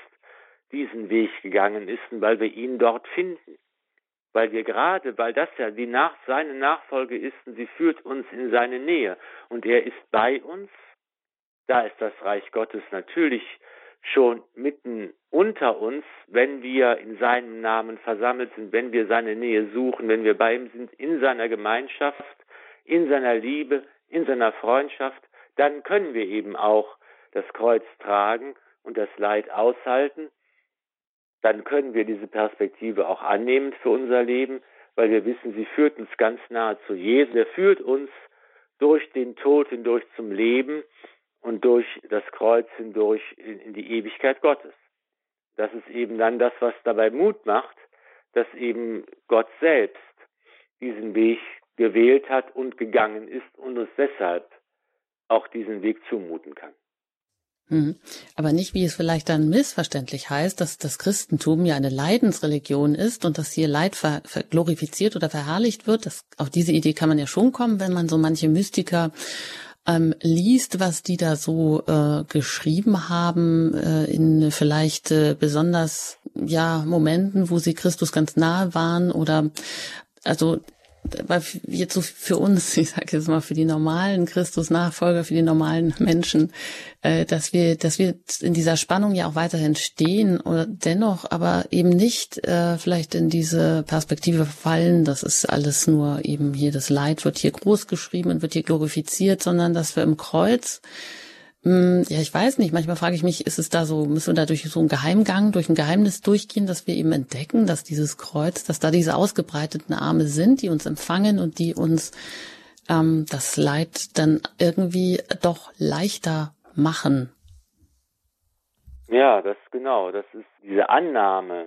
diesen Weg gegangen ist und weil wir ihn dort finden. Weil wir gerade, weil das ja die nach, seine Nachfolge ist und sie führt uns in seine Nähe. Und er ist bei uns, da ist das Reich Gottes natürlich schon mitten unter uns, wenn wir in seinem Namen versammelt sind, wenn wir seine Nähe suchen, wenn wir bei ihm sind, in seiner Gemeinschaft, in seiner Liebe, in seiner Freundschaft, dann können wir eben auch das Kreuz tragen und das Leid aushalten. Dann können wir diese Perspektive auch annehmen für unser Leben, weil wir wissen, sie führt uns ganz nahe zu Jesus. Er führt uns durch den Tod hindurch zum Leben und durch das Kreuz hindurch in, die Ewigkeit Gottes. Das ist eben dann das, was dabei Mut macht, dass eben Gott selbst diesen Weg gewählt hat und gegangen ist und uns deshalb auch diesen Weg zumuten kann. Mhm. Aber nicht, wie es vielleicht dann missverständlich heißt, dass das Christentum ja eine Leidensreligion ist und dass hier Leid ver, ver glorifiziert oder verherrlicht wird. Das, auf diese Idee kann man ja schon kommen, wenn man so manche Mystiker ähm, liest, was die da so äh, geschrieben haben, äh, in vielleicht äh, besonders ja Momenten, wo sie Christus ganz nahe waren oder also weil jetzt so für uns, ich sage jetzt mal für die normalen Christus-Nachfolger, für die normalen Menschen, äh, dass wir, dass wir in dieser Spannung ja auch weiterhin stehen oder dennoch aber eben nicht äh, vielleicht in diese Perspektive fallen, das ist alles nur eben hier das Leid wird hier groß geschrieben und wird hier glorifiziert, sondern dass wir im Kreuz ja, ich weiß nicht. Manchmal frage ich mich, ist es da so, müssen wir da durch so einen Geheimgang, durch ein Geheimnis durchgehen, dass wir eben entdecken, dass dieses Kreuz, dass da diese ausgebreiteten Arme sind, die uns empfangen und die uns ähm, das Leid dann irgendwie doch leichter machen. Ja, das genau. Das ist diese Annahme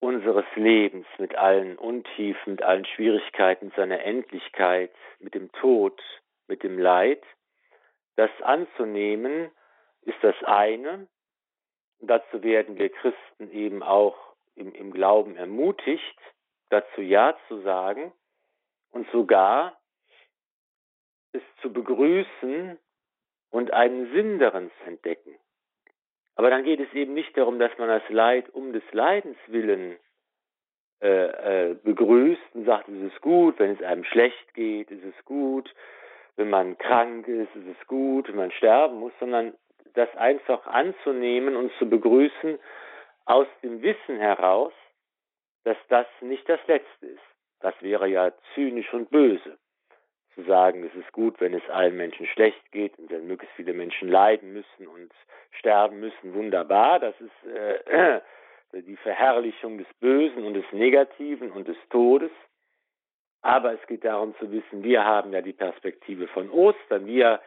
unseres Lebens mit allen Untiefen, mit allen Schwierigkeiten, seiner Endlichkeit, mit dem Tod, mit dem Leid das anzunehmen ist das eine. Dazu werden wir Christen eben auch im, im Glauben ermutigt, dazu Ja zu sagen und sogar es zu begrüßen und einen Sinn darin zu entdecken. Aber dann geht es eben nicht darum, dass man das Leid um des Leidens willen äh, äh, begrüßt und sagt, es ist gut, wenn es einem schlecht geht, ist es gut, wenn man krank ist, ist es gut, wenn man sterben muss, sondern das einfach anzunehmen und zu begrüßen aus dem Wissen heraus, dass das nicht das Letzte ist. Das wäre ja zynisch und böse. Zu sagen, es ist gut, wenn es allen Menschen schlecht geht und wenn möglichst viele Menschen leiden müssen und sterben müssen, wunderbar. Das ist äh, die Verherrlichung des Bösen und des Negativen und des Todes. Aber es geht darum zu wissen, wir haben ja die Perspektive von Ostern. Wir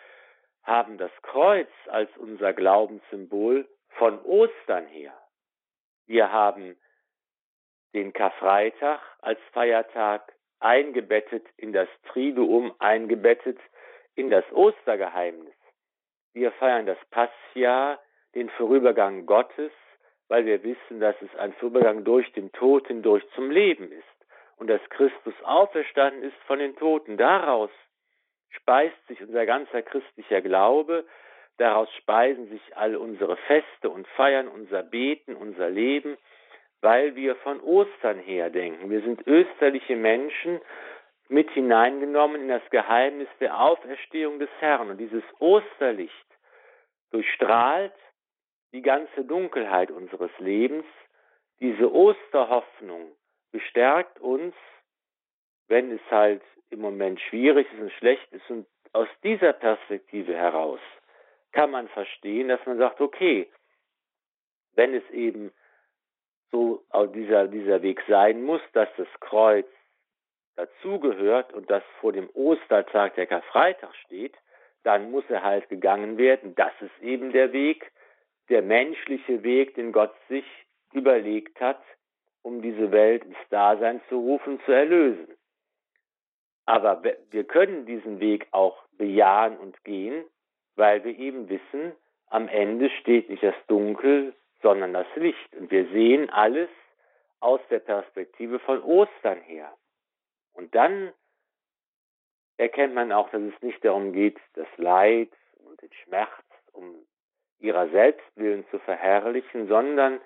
haben das Kreuz als unser Glaubenssymbol von Ostern her. Wir haben den Karfreitag als Feiertag eingebettet in das Triduum, eingebettet in das Ostergeheimnis. Wir feiern das Passjahr, den Vorübergang Gottes, weil wir wissen, dass es ein Vorübergang durch den Tod hindurch zum Leben ist und dass Christus auferstanden ist von den Toten. Daraus speist sich unser ganzer christlicher Glaube, daraus speisen sich all unsere Feste und Feiern, unser Beten, unser Leben, weil wir von Ostern her denken. Wir sind österliche Menschen, mit hineingenommen in das Geheimnis der Auferstehung des Herrn. Und dieses Osterlicht durchstrahlt die ganze Dunkelheit unseres Lebens. Diese Osterhoffnung bestärkt uns, wenn es halt im Moment schwierig ist und schlecht ist. Und aus dieser Perspektive heraus kann man verstehen, dass man sagt, okay, wenn es eben so dieser, dieser Weg sein muss, dass das Kreuz dazugehört und das vor dem Ostertag der Karfreitag steht, dann muss er halt gegangen werden. Das ist eben der Weg, der menschliche Weg, den Gott sich überlegt hat, um diese Welt ins Dasein zu rufen, zu erlösen. Aber wir können diesen Weg auch bejahen und gehen, weil wir eben wissen, am Ende steht nicht das Dunkel, sondern das Licht. Und wir sehen alles aus der Perspektive von Ostern her. Und dann erkennt man auch, dass es nicht darum geht, das Leid und den Schmerz um ihrer Selbstwillen zu verherrlichen, sondern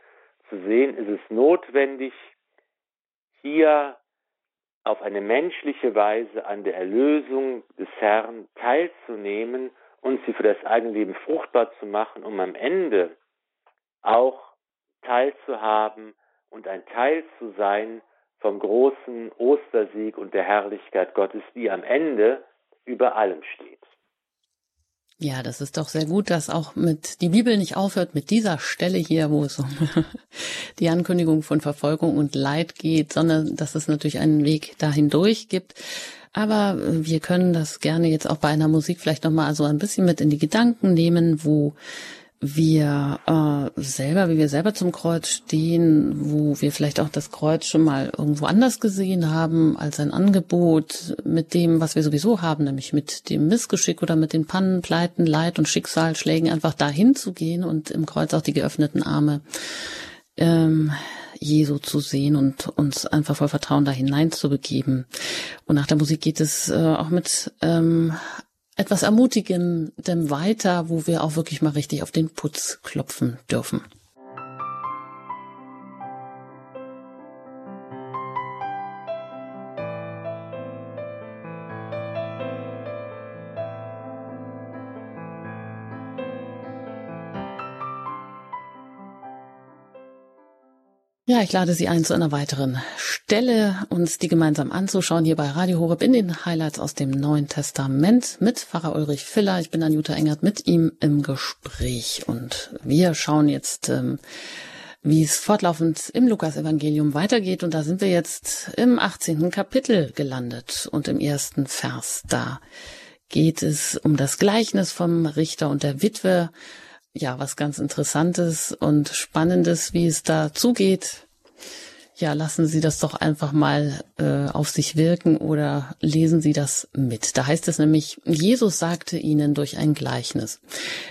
zu sehen, ist es notwendig, hier auf eine menschliche Weise an der Erlösung des Herrn teilzunehmen und sie für das eigene Leben fruchtbar zu machen, um am Ende auch teilzuhaben und ein Teil zu sein vom großen Ostersieg und der Herrlichkeit Gottes, die am Ende über allem steht. Ja, das ist doch sehr gut, dass auch mit die Bibel nicht aufhört mit dieser Stelle hier, wo es um die Ankündigung von Verfolgung und Leid geht, sondern dass es natürlich einen Weg dahin durch gibt. Aber wir können das gerne jetzt auch bei einer Musik vielleicht nochmal so ein bisschen mit in die Gedanken nehmen, wo wir äh, selber, wie wir selber zum Kreuz stehen, wo wir vielleicht auch das Kreuz schon mal irgendwo anders gesehen haben als ein Angebot mit dem, was wir sowieso haben, nämlich mit dem Missgeschick oder mit den Pannen, Pleiten, Leid und Schicksalsschlägen einfach dahin zu gehen und im Kreuz auch die geöffneten Arme ähm, Jesu zu sehen und uns einfach voll Vertrauen da hinein zu begeben. Und nach der Musik geht es äh, auch mit ähm, etwas Ermutigendem weiter, wo wir auch wirklich mal richtig auf den Putz klopfen dürfen. Ja, ich lade Sie ein zu einer weiteren Stelle, uns die gemeinsam anzuschauen, hier bei Radio Horeb in den Highlights aus dem Neuen Testament mit Pfarrer Ulrich Filler. Ich bin Anjuta Engert mit ihm im Gespräch und wir schauen jetzt, ähm, wie es fortlaufend im Lukas-Evangelium weitergeht und da sind wir jetzt im 18. Kapitel gelandet und im ersten Vers. Da geht es um das Gleichnis vom Richter und der Witwe ja, was ganz Interessantes und Spannendes, wie es da zugeht. Ja, lassen Sie das doch einfach mal äh, auf sich wirken oder lesen Sie das mit. Da heißt es nämlich, Jesus sagte ihnen durch ein Gleichnis,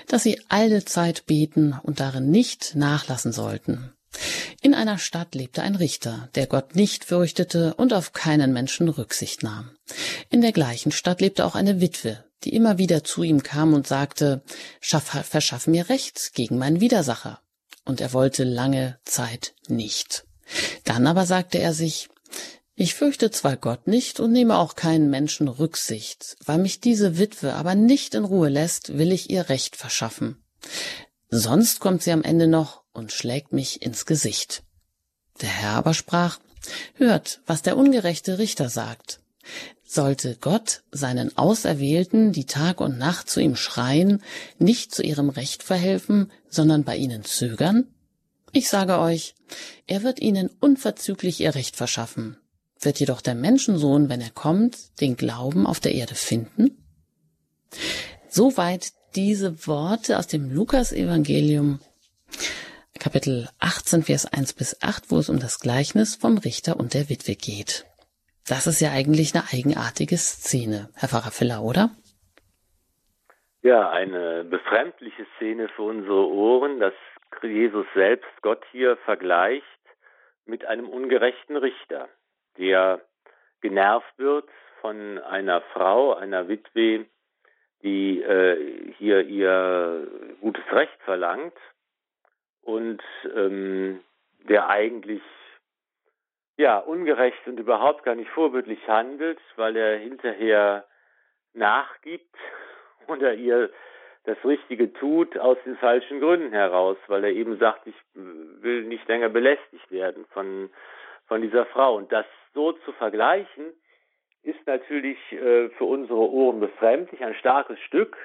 dass sie alle Zeit beten und darin nicht nachlassen sollten. In einer Stadt lebte ein Richter, der Gott nicht fürchtete und auf keinen Menschen Rücksicht nahm. In der gleichen Stadt lebte auch eine Witwe, die immer wieder zu ihm kam und sagte, Schaff, verschaff mir Recht gegen meinen Widersacher. Und er wollte lange Zeit nicht. Dann aber sagte er sich, ich fürchte zwar Gott nicht und nehme auch keinen Menschen Rücksicht, weil mich diese Witwe aber nicht in Ruhe lässt, will ich ihr Recht verschaffen. Sonst kommt sie am Ende noch und schlägt mich ins Gesicht. Der Herr aber sprach, Hört, was der ungerechte Richter sagt. Sollte Gott seinen Auserwählten, die Tag und Nacht zu ihm schreien, nicht zu ihrem Recht verhelfen, sondern bei ihnen zögern? Ich sage euch, er wird ihnen unverzüglich ihr Recht verschaffen. Wird jedoch der Menschensohn, wenn er kommt, den Glauben auf der Erde finden? Soweit diese Worte aus dem Lukas-Evangelium, Kapitel 18, Vers 1 bis 8, wo es um das Gleichnis vom Richter und der Witwe geht. Das ist ja eigentlich eine eigenartige Szene, Herr Pfarrer Filler, oder? Ja, eine befremdliche Szene für unsere Ohren, dass Jesus selbst Gott hier vergleicht mit einem ungerechten Richter, der genervt wird von einer Frau, einer Witwe, die äh, hier ihr gutes Recht verlangt und ähm, der eigentlich ja, ungerecht und überhaupt gar nicht vorbildlich handelt, weil er hinterher nachgibt und er ihr das Richtige tut aus den falschen Gründen heraus, weil er eben sagt, ich will nicht länger belästigt werden von, von dieser Frau. Und das so zu vergleichen, ist natürlich äh, für unsere Ohren befremdlich, ein starkes Stück,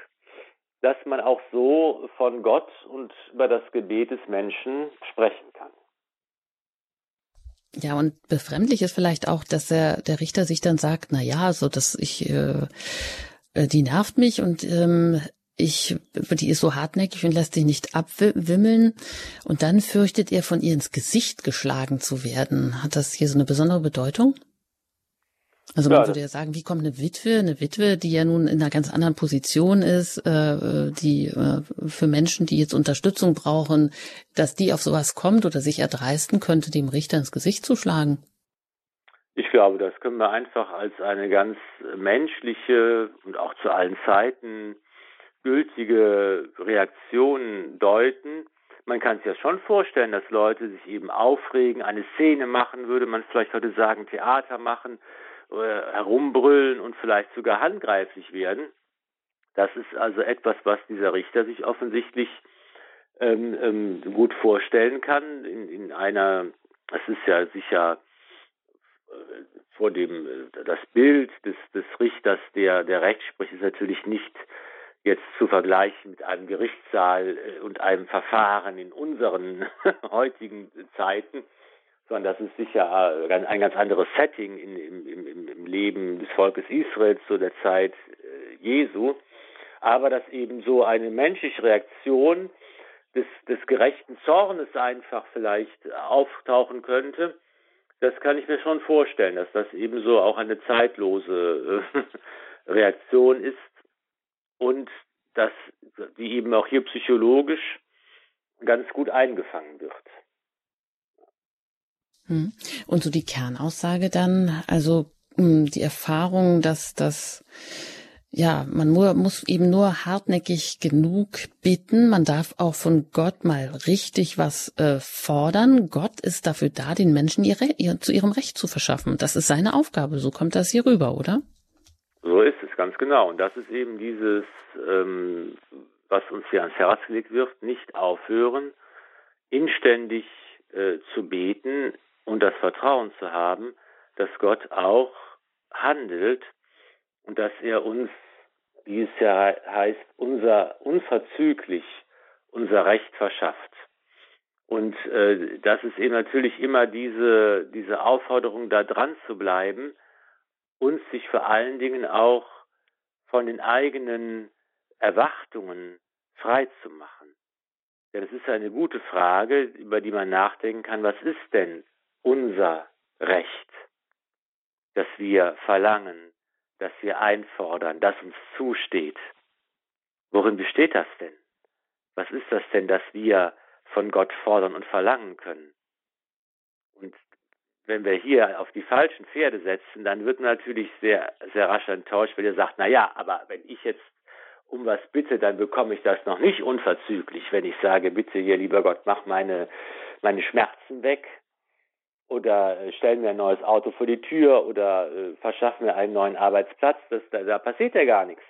dass man auch so von Gott und über das Gebet des Menschen sprechen kann. Ja, und befremdlich ist vielleicht auch, dass er, der Richter sich dann sagt, na ja, so dass ich, äh, äh, die nervt mich und ähm, ich, die ist so hartnäckig und lässt sich nicht abwimmeln. Und dann fürchtet er, von ihr ins Gesicht geschlagen zu werden. Hat das hier so eine besondere Bedeutung? Also man ja, würde ja sagen, wie kommt eine Witwe, eine Witwe, die ja nun in einer ganz anderen Position ist, äh, die äh, für Menschen, die jetzt Unterstützung brauchen, dass die auf sowas kommt oder sich erdreisten könnte, dem Richter ins Gesicht zu schlagen? Ich glaube, das können wir einfach als eine ganz menschliche und auch zu allen Zeiten gültige Reaktion deuten. Man kann sich ja schon vorstellen, dass Leute sich eben aufregen, eine Szene machen, würde man vielleicht heute sagen, Theater machen, äh, herumbrüllen und vielleicht sogar handgreiflich werden. Das ist also etwas, was dieser Richter sich offensichtlich ähm, ähm, gut vorstellen kann in, in einer, es ist ja sicher äh, vor dem, äh, das Bild des, des Richters, der, der Recht spricht, ist natürlich nicht jetzt zu vergleichen mit einem Gerichtssaal äh, und einem Verfahren in unseren heutigen Zeiten, sondern das ist sicher ein ganz anderes Setting in, im, im, im Leben des Volkes Israels zu der Zeit Jesu. Aber dass eben so eine menschliche Reaktion des, des gerechten Zornes einfach vielleicht auftauchen könnte, das kann ich mir schon vorstellen, dass das ebenso auch eine zeitlose äh, Reaktion ist und dass die eben auch hier psychologisch ganz gut eingefangen wird. Hm. Und so die Kernaussage dann, also hm, die Erfahrung, dass das ja, man muss eben nur hartnäckig genug bitten. Man darf auch von Gott mal richtig was äh, fordern. Gott ist dafür da, den Menschen ihre, ihr, zu ihrem Recht zu verschaffen. Das ist seine Aufgabe. So kommt das hier rüber, oder? So ist es ganz genau. Und das ist eben dieses, ähm, was uns hier ans Herz gelegt wird, nicht aufhören, inständig äh, zu beten und das Vertrauen zu haben, dass Gott auch handelt und dass er uns, wie es ja heißt, unser unverzüglich unser Recht verschafft. Und äh, das ist eben natürlich immer diese, diese Aufforderung, da dran zu bleiben und sich vor allen Dingen auch von den eigenen Erwartungen frei zu machen. Denn es ist eine gute Frage, über die man nachdenken kann, was ist denn unser Recht, das wir verlangen, das wir einfordern, das uns zusteht. Worin besteht das denn? Was ist das denn, das wir von Gott fordern und verlangen können? Und wenn wir hier auf die falschen Pferde setzen, dann wird man natürlich sehr, sehr rasch enttäuscht, wenn ihr sagt, na ja, aber wenn ich jetzt um was bitte, dann bekomme ich das noch nicht unverzüglich. Wenn ich sage, bitte hier, lieber Gott, mach meine, meine Schmerzen weg, oder äh, stellen mir ein neues Auto vor die Tür oder äh, verschaffen mir einen neuen Arbeitsplatz. Das, da, da passiert ja gar nichts.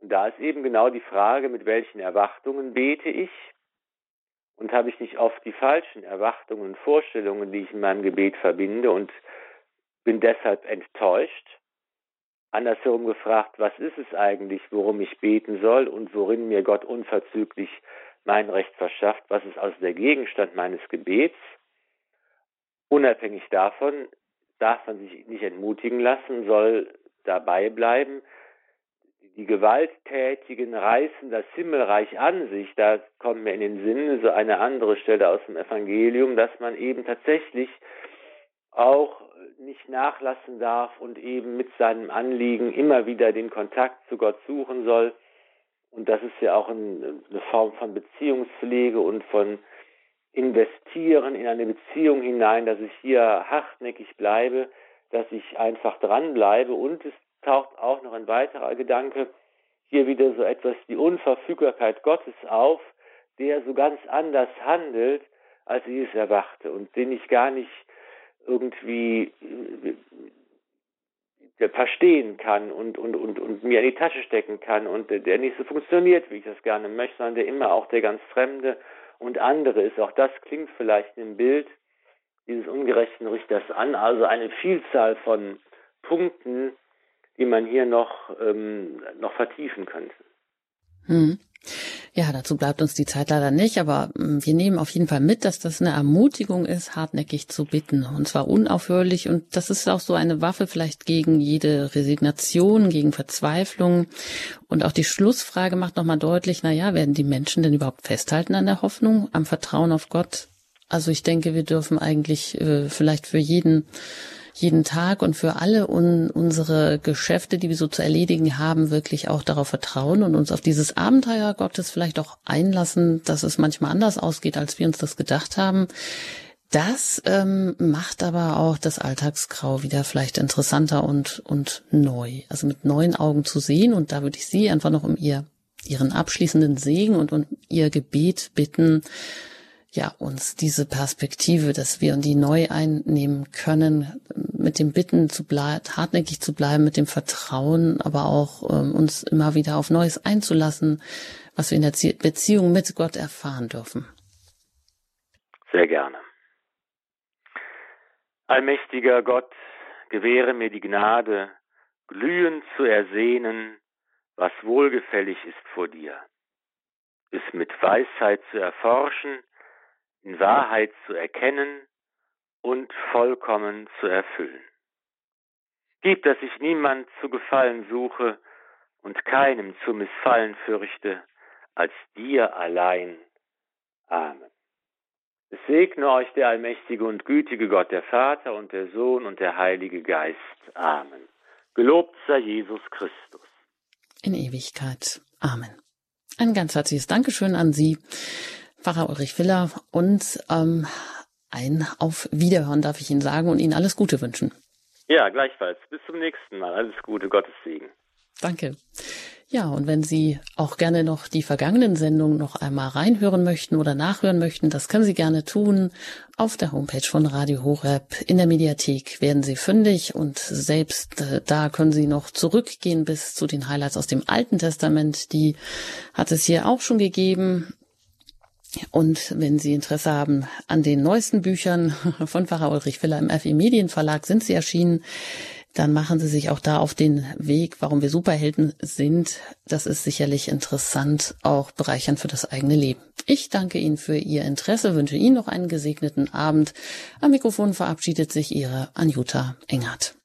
Und da ist eben genau die Frage, mit welchen Erwartungen bete ich und habe ich nicht oft die falschen Erwartungen und Vorstellungen, die ich in meinem Gebet verbinde und bin deshalb enttäuscht. Andersherum gefragt, was ist es eigentlich, worum ich beten soll und worin mir Gott unverzüglich mein Recht verschafft? Was ist also der Gegenstand meines Gebets? Unabhängig davon darf man sich nicht entmutigen lassen, soll dabei bleiben. Die Gewalttätigen reißen das Himmelreich an sich. Da kommt mir in den Sinn so eine andere Stelle aus dem Evangelium, dass man eben tatsächlich auch nicht nachlassen darf und eben mit seinem Anliegen immer wieder den Kontakt zu Gott suchen soll. Und das ist ja auch eine Form von Beziehungspflege und von investieren in eine Beziehung hinein, dass ich hier hartnäckig bleibe, dass ich einfach dranbleibe. Und es taucht auch noch ein weiterer Gedanke, hier wieder so etwas die Unverfügbarkeit Gottes auf, der so ganz anders handelt, als ich es erwarte und den ich gar nicht irgendwie äh, verstehen kann und, und, und, und mir in die Tasche stecken kann und der nicht so funktioniert, wie ich das gerne möchte, sondern der immer auch der ganz Fremde und andere ist. Auch das klingt vielleicht im Bild dieses ungerechten Richters an. Also eine Vielzahl von Punkten, die man hier noch, ähm, noch vertiefen könnte. Hm. Ja, dazu bleibt uns die Zeit leider nicht, aber hm, wir nehmen auf jeden Fall mit, dass das eine Ermutigung ist, hartnäckig zu bitten. Und zwar unaufhörlich. Und das ist auch so eine Waffe vielleicht gegen jede Resignation, gegen Verzweiflung. Und auch die Schlussfrage macht nochmal deutlich, na ja, werden die Menschen denn überhaupt festhalten an der Hoffnung, am Vertrauen auf Gott? Also ich denke, wir dürfen eigentlich äh, vielleicht für jeden jeden Tag und für alle un unsere Geschäfte, die wir so zu erledigen haben, wirklich auch darauf vertrauen und uns auf dieses Abenteuer Gottes vielleicht auch einlassen, dass es manchmal anders ausgeht, als wir uns das gedacht haben. Das ähm, macht aber auch das Alltagsgrau wieder vielleicht interessanter und, und neu. Also mit neuen Augen zu sehen. Und da würde ich Sie einfach noch um ihr, Ihren abschließenden Segen und um Ihr Gebet bitten, ja, uns diese Perspektive, dass wir die neu einnehmen können, mit dem Bitten zu bleiben, hartnäckig zu bleiben, mit dem Vertrauen, aber auch ähm, uns immer wieder auf Neues einzulassen, was wir in der Beziehung mit Gott erfahren dürfen. Sehr gerne. Allmächtiger Gott, gewähre mir die Gnade, glühend zu ersehnen, was wohlgefällig ist vor dir, es mit Weisheit zu erforschen, in Wahrheit zu erkennen und vollkommen zu erfüllen. Gib, dass ich niemand zu gefallen suche und keinem zu missfallen fürchte, als dir allein. Amen. Es segne euch der allmächtige und gütige Gott, der Vater und der Sohn und der Heilige Geist. Amen. Gelobt sei Jesus Christus. In Ewigkeit. Amen. Ein ganz herzliches Dankeschön an Sie, Pfarrer Ulrich Filler, und ähm, ein Auf Wiederhören darf ich Ihnen sagen und Ihnen alles Gute wünschen. Ja, gleichfalls. Bis zum nächsten Mal. Alles Gute, Gottes Segen. Danke. Ja, und wenn Sie auch gerne noch die vergangenen Sendungen noch einmal reinhören möchten oder nachhören möchten, das können Sie gerne tun. Auf der Homepage von Radio Horeb in der Mediathek werden Sie fündig und selbst äh, da können Sie noch zurückgehen bis zu den Highlights aus dem Alten Testament. Die hat es hier auch schon gegeben. Und wenn Sie Interesse haben an den neuesten Büchern von Pfarrer Ulrich Filler im FE Medienverlag, sind sie erschienen dann machen Sie sich auch da auf den Weg, warum wir Superhelden sind. Das ist sicherlich interessant, auch bereichernd für das eigene Leben. Ich danke Ihnen für Ihr Interesse, wünsche Ihnen noch einen gesegneten Abend. Am Mikrofon verabschiedet sich Ihre Anjuta Engert.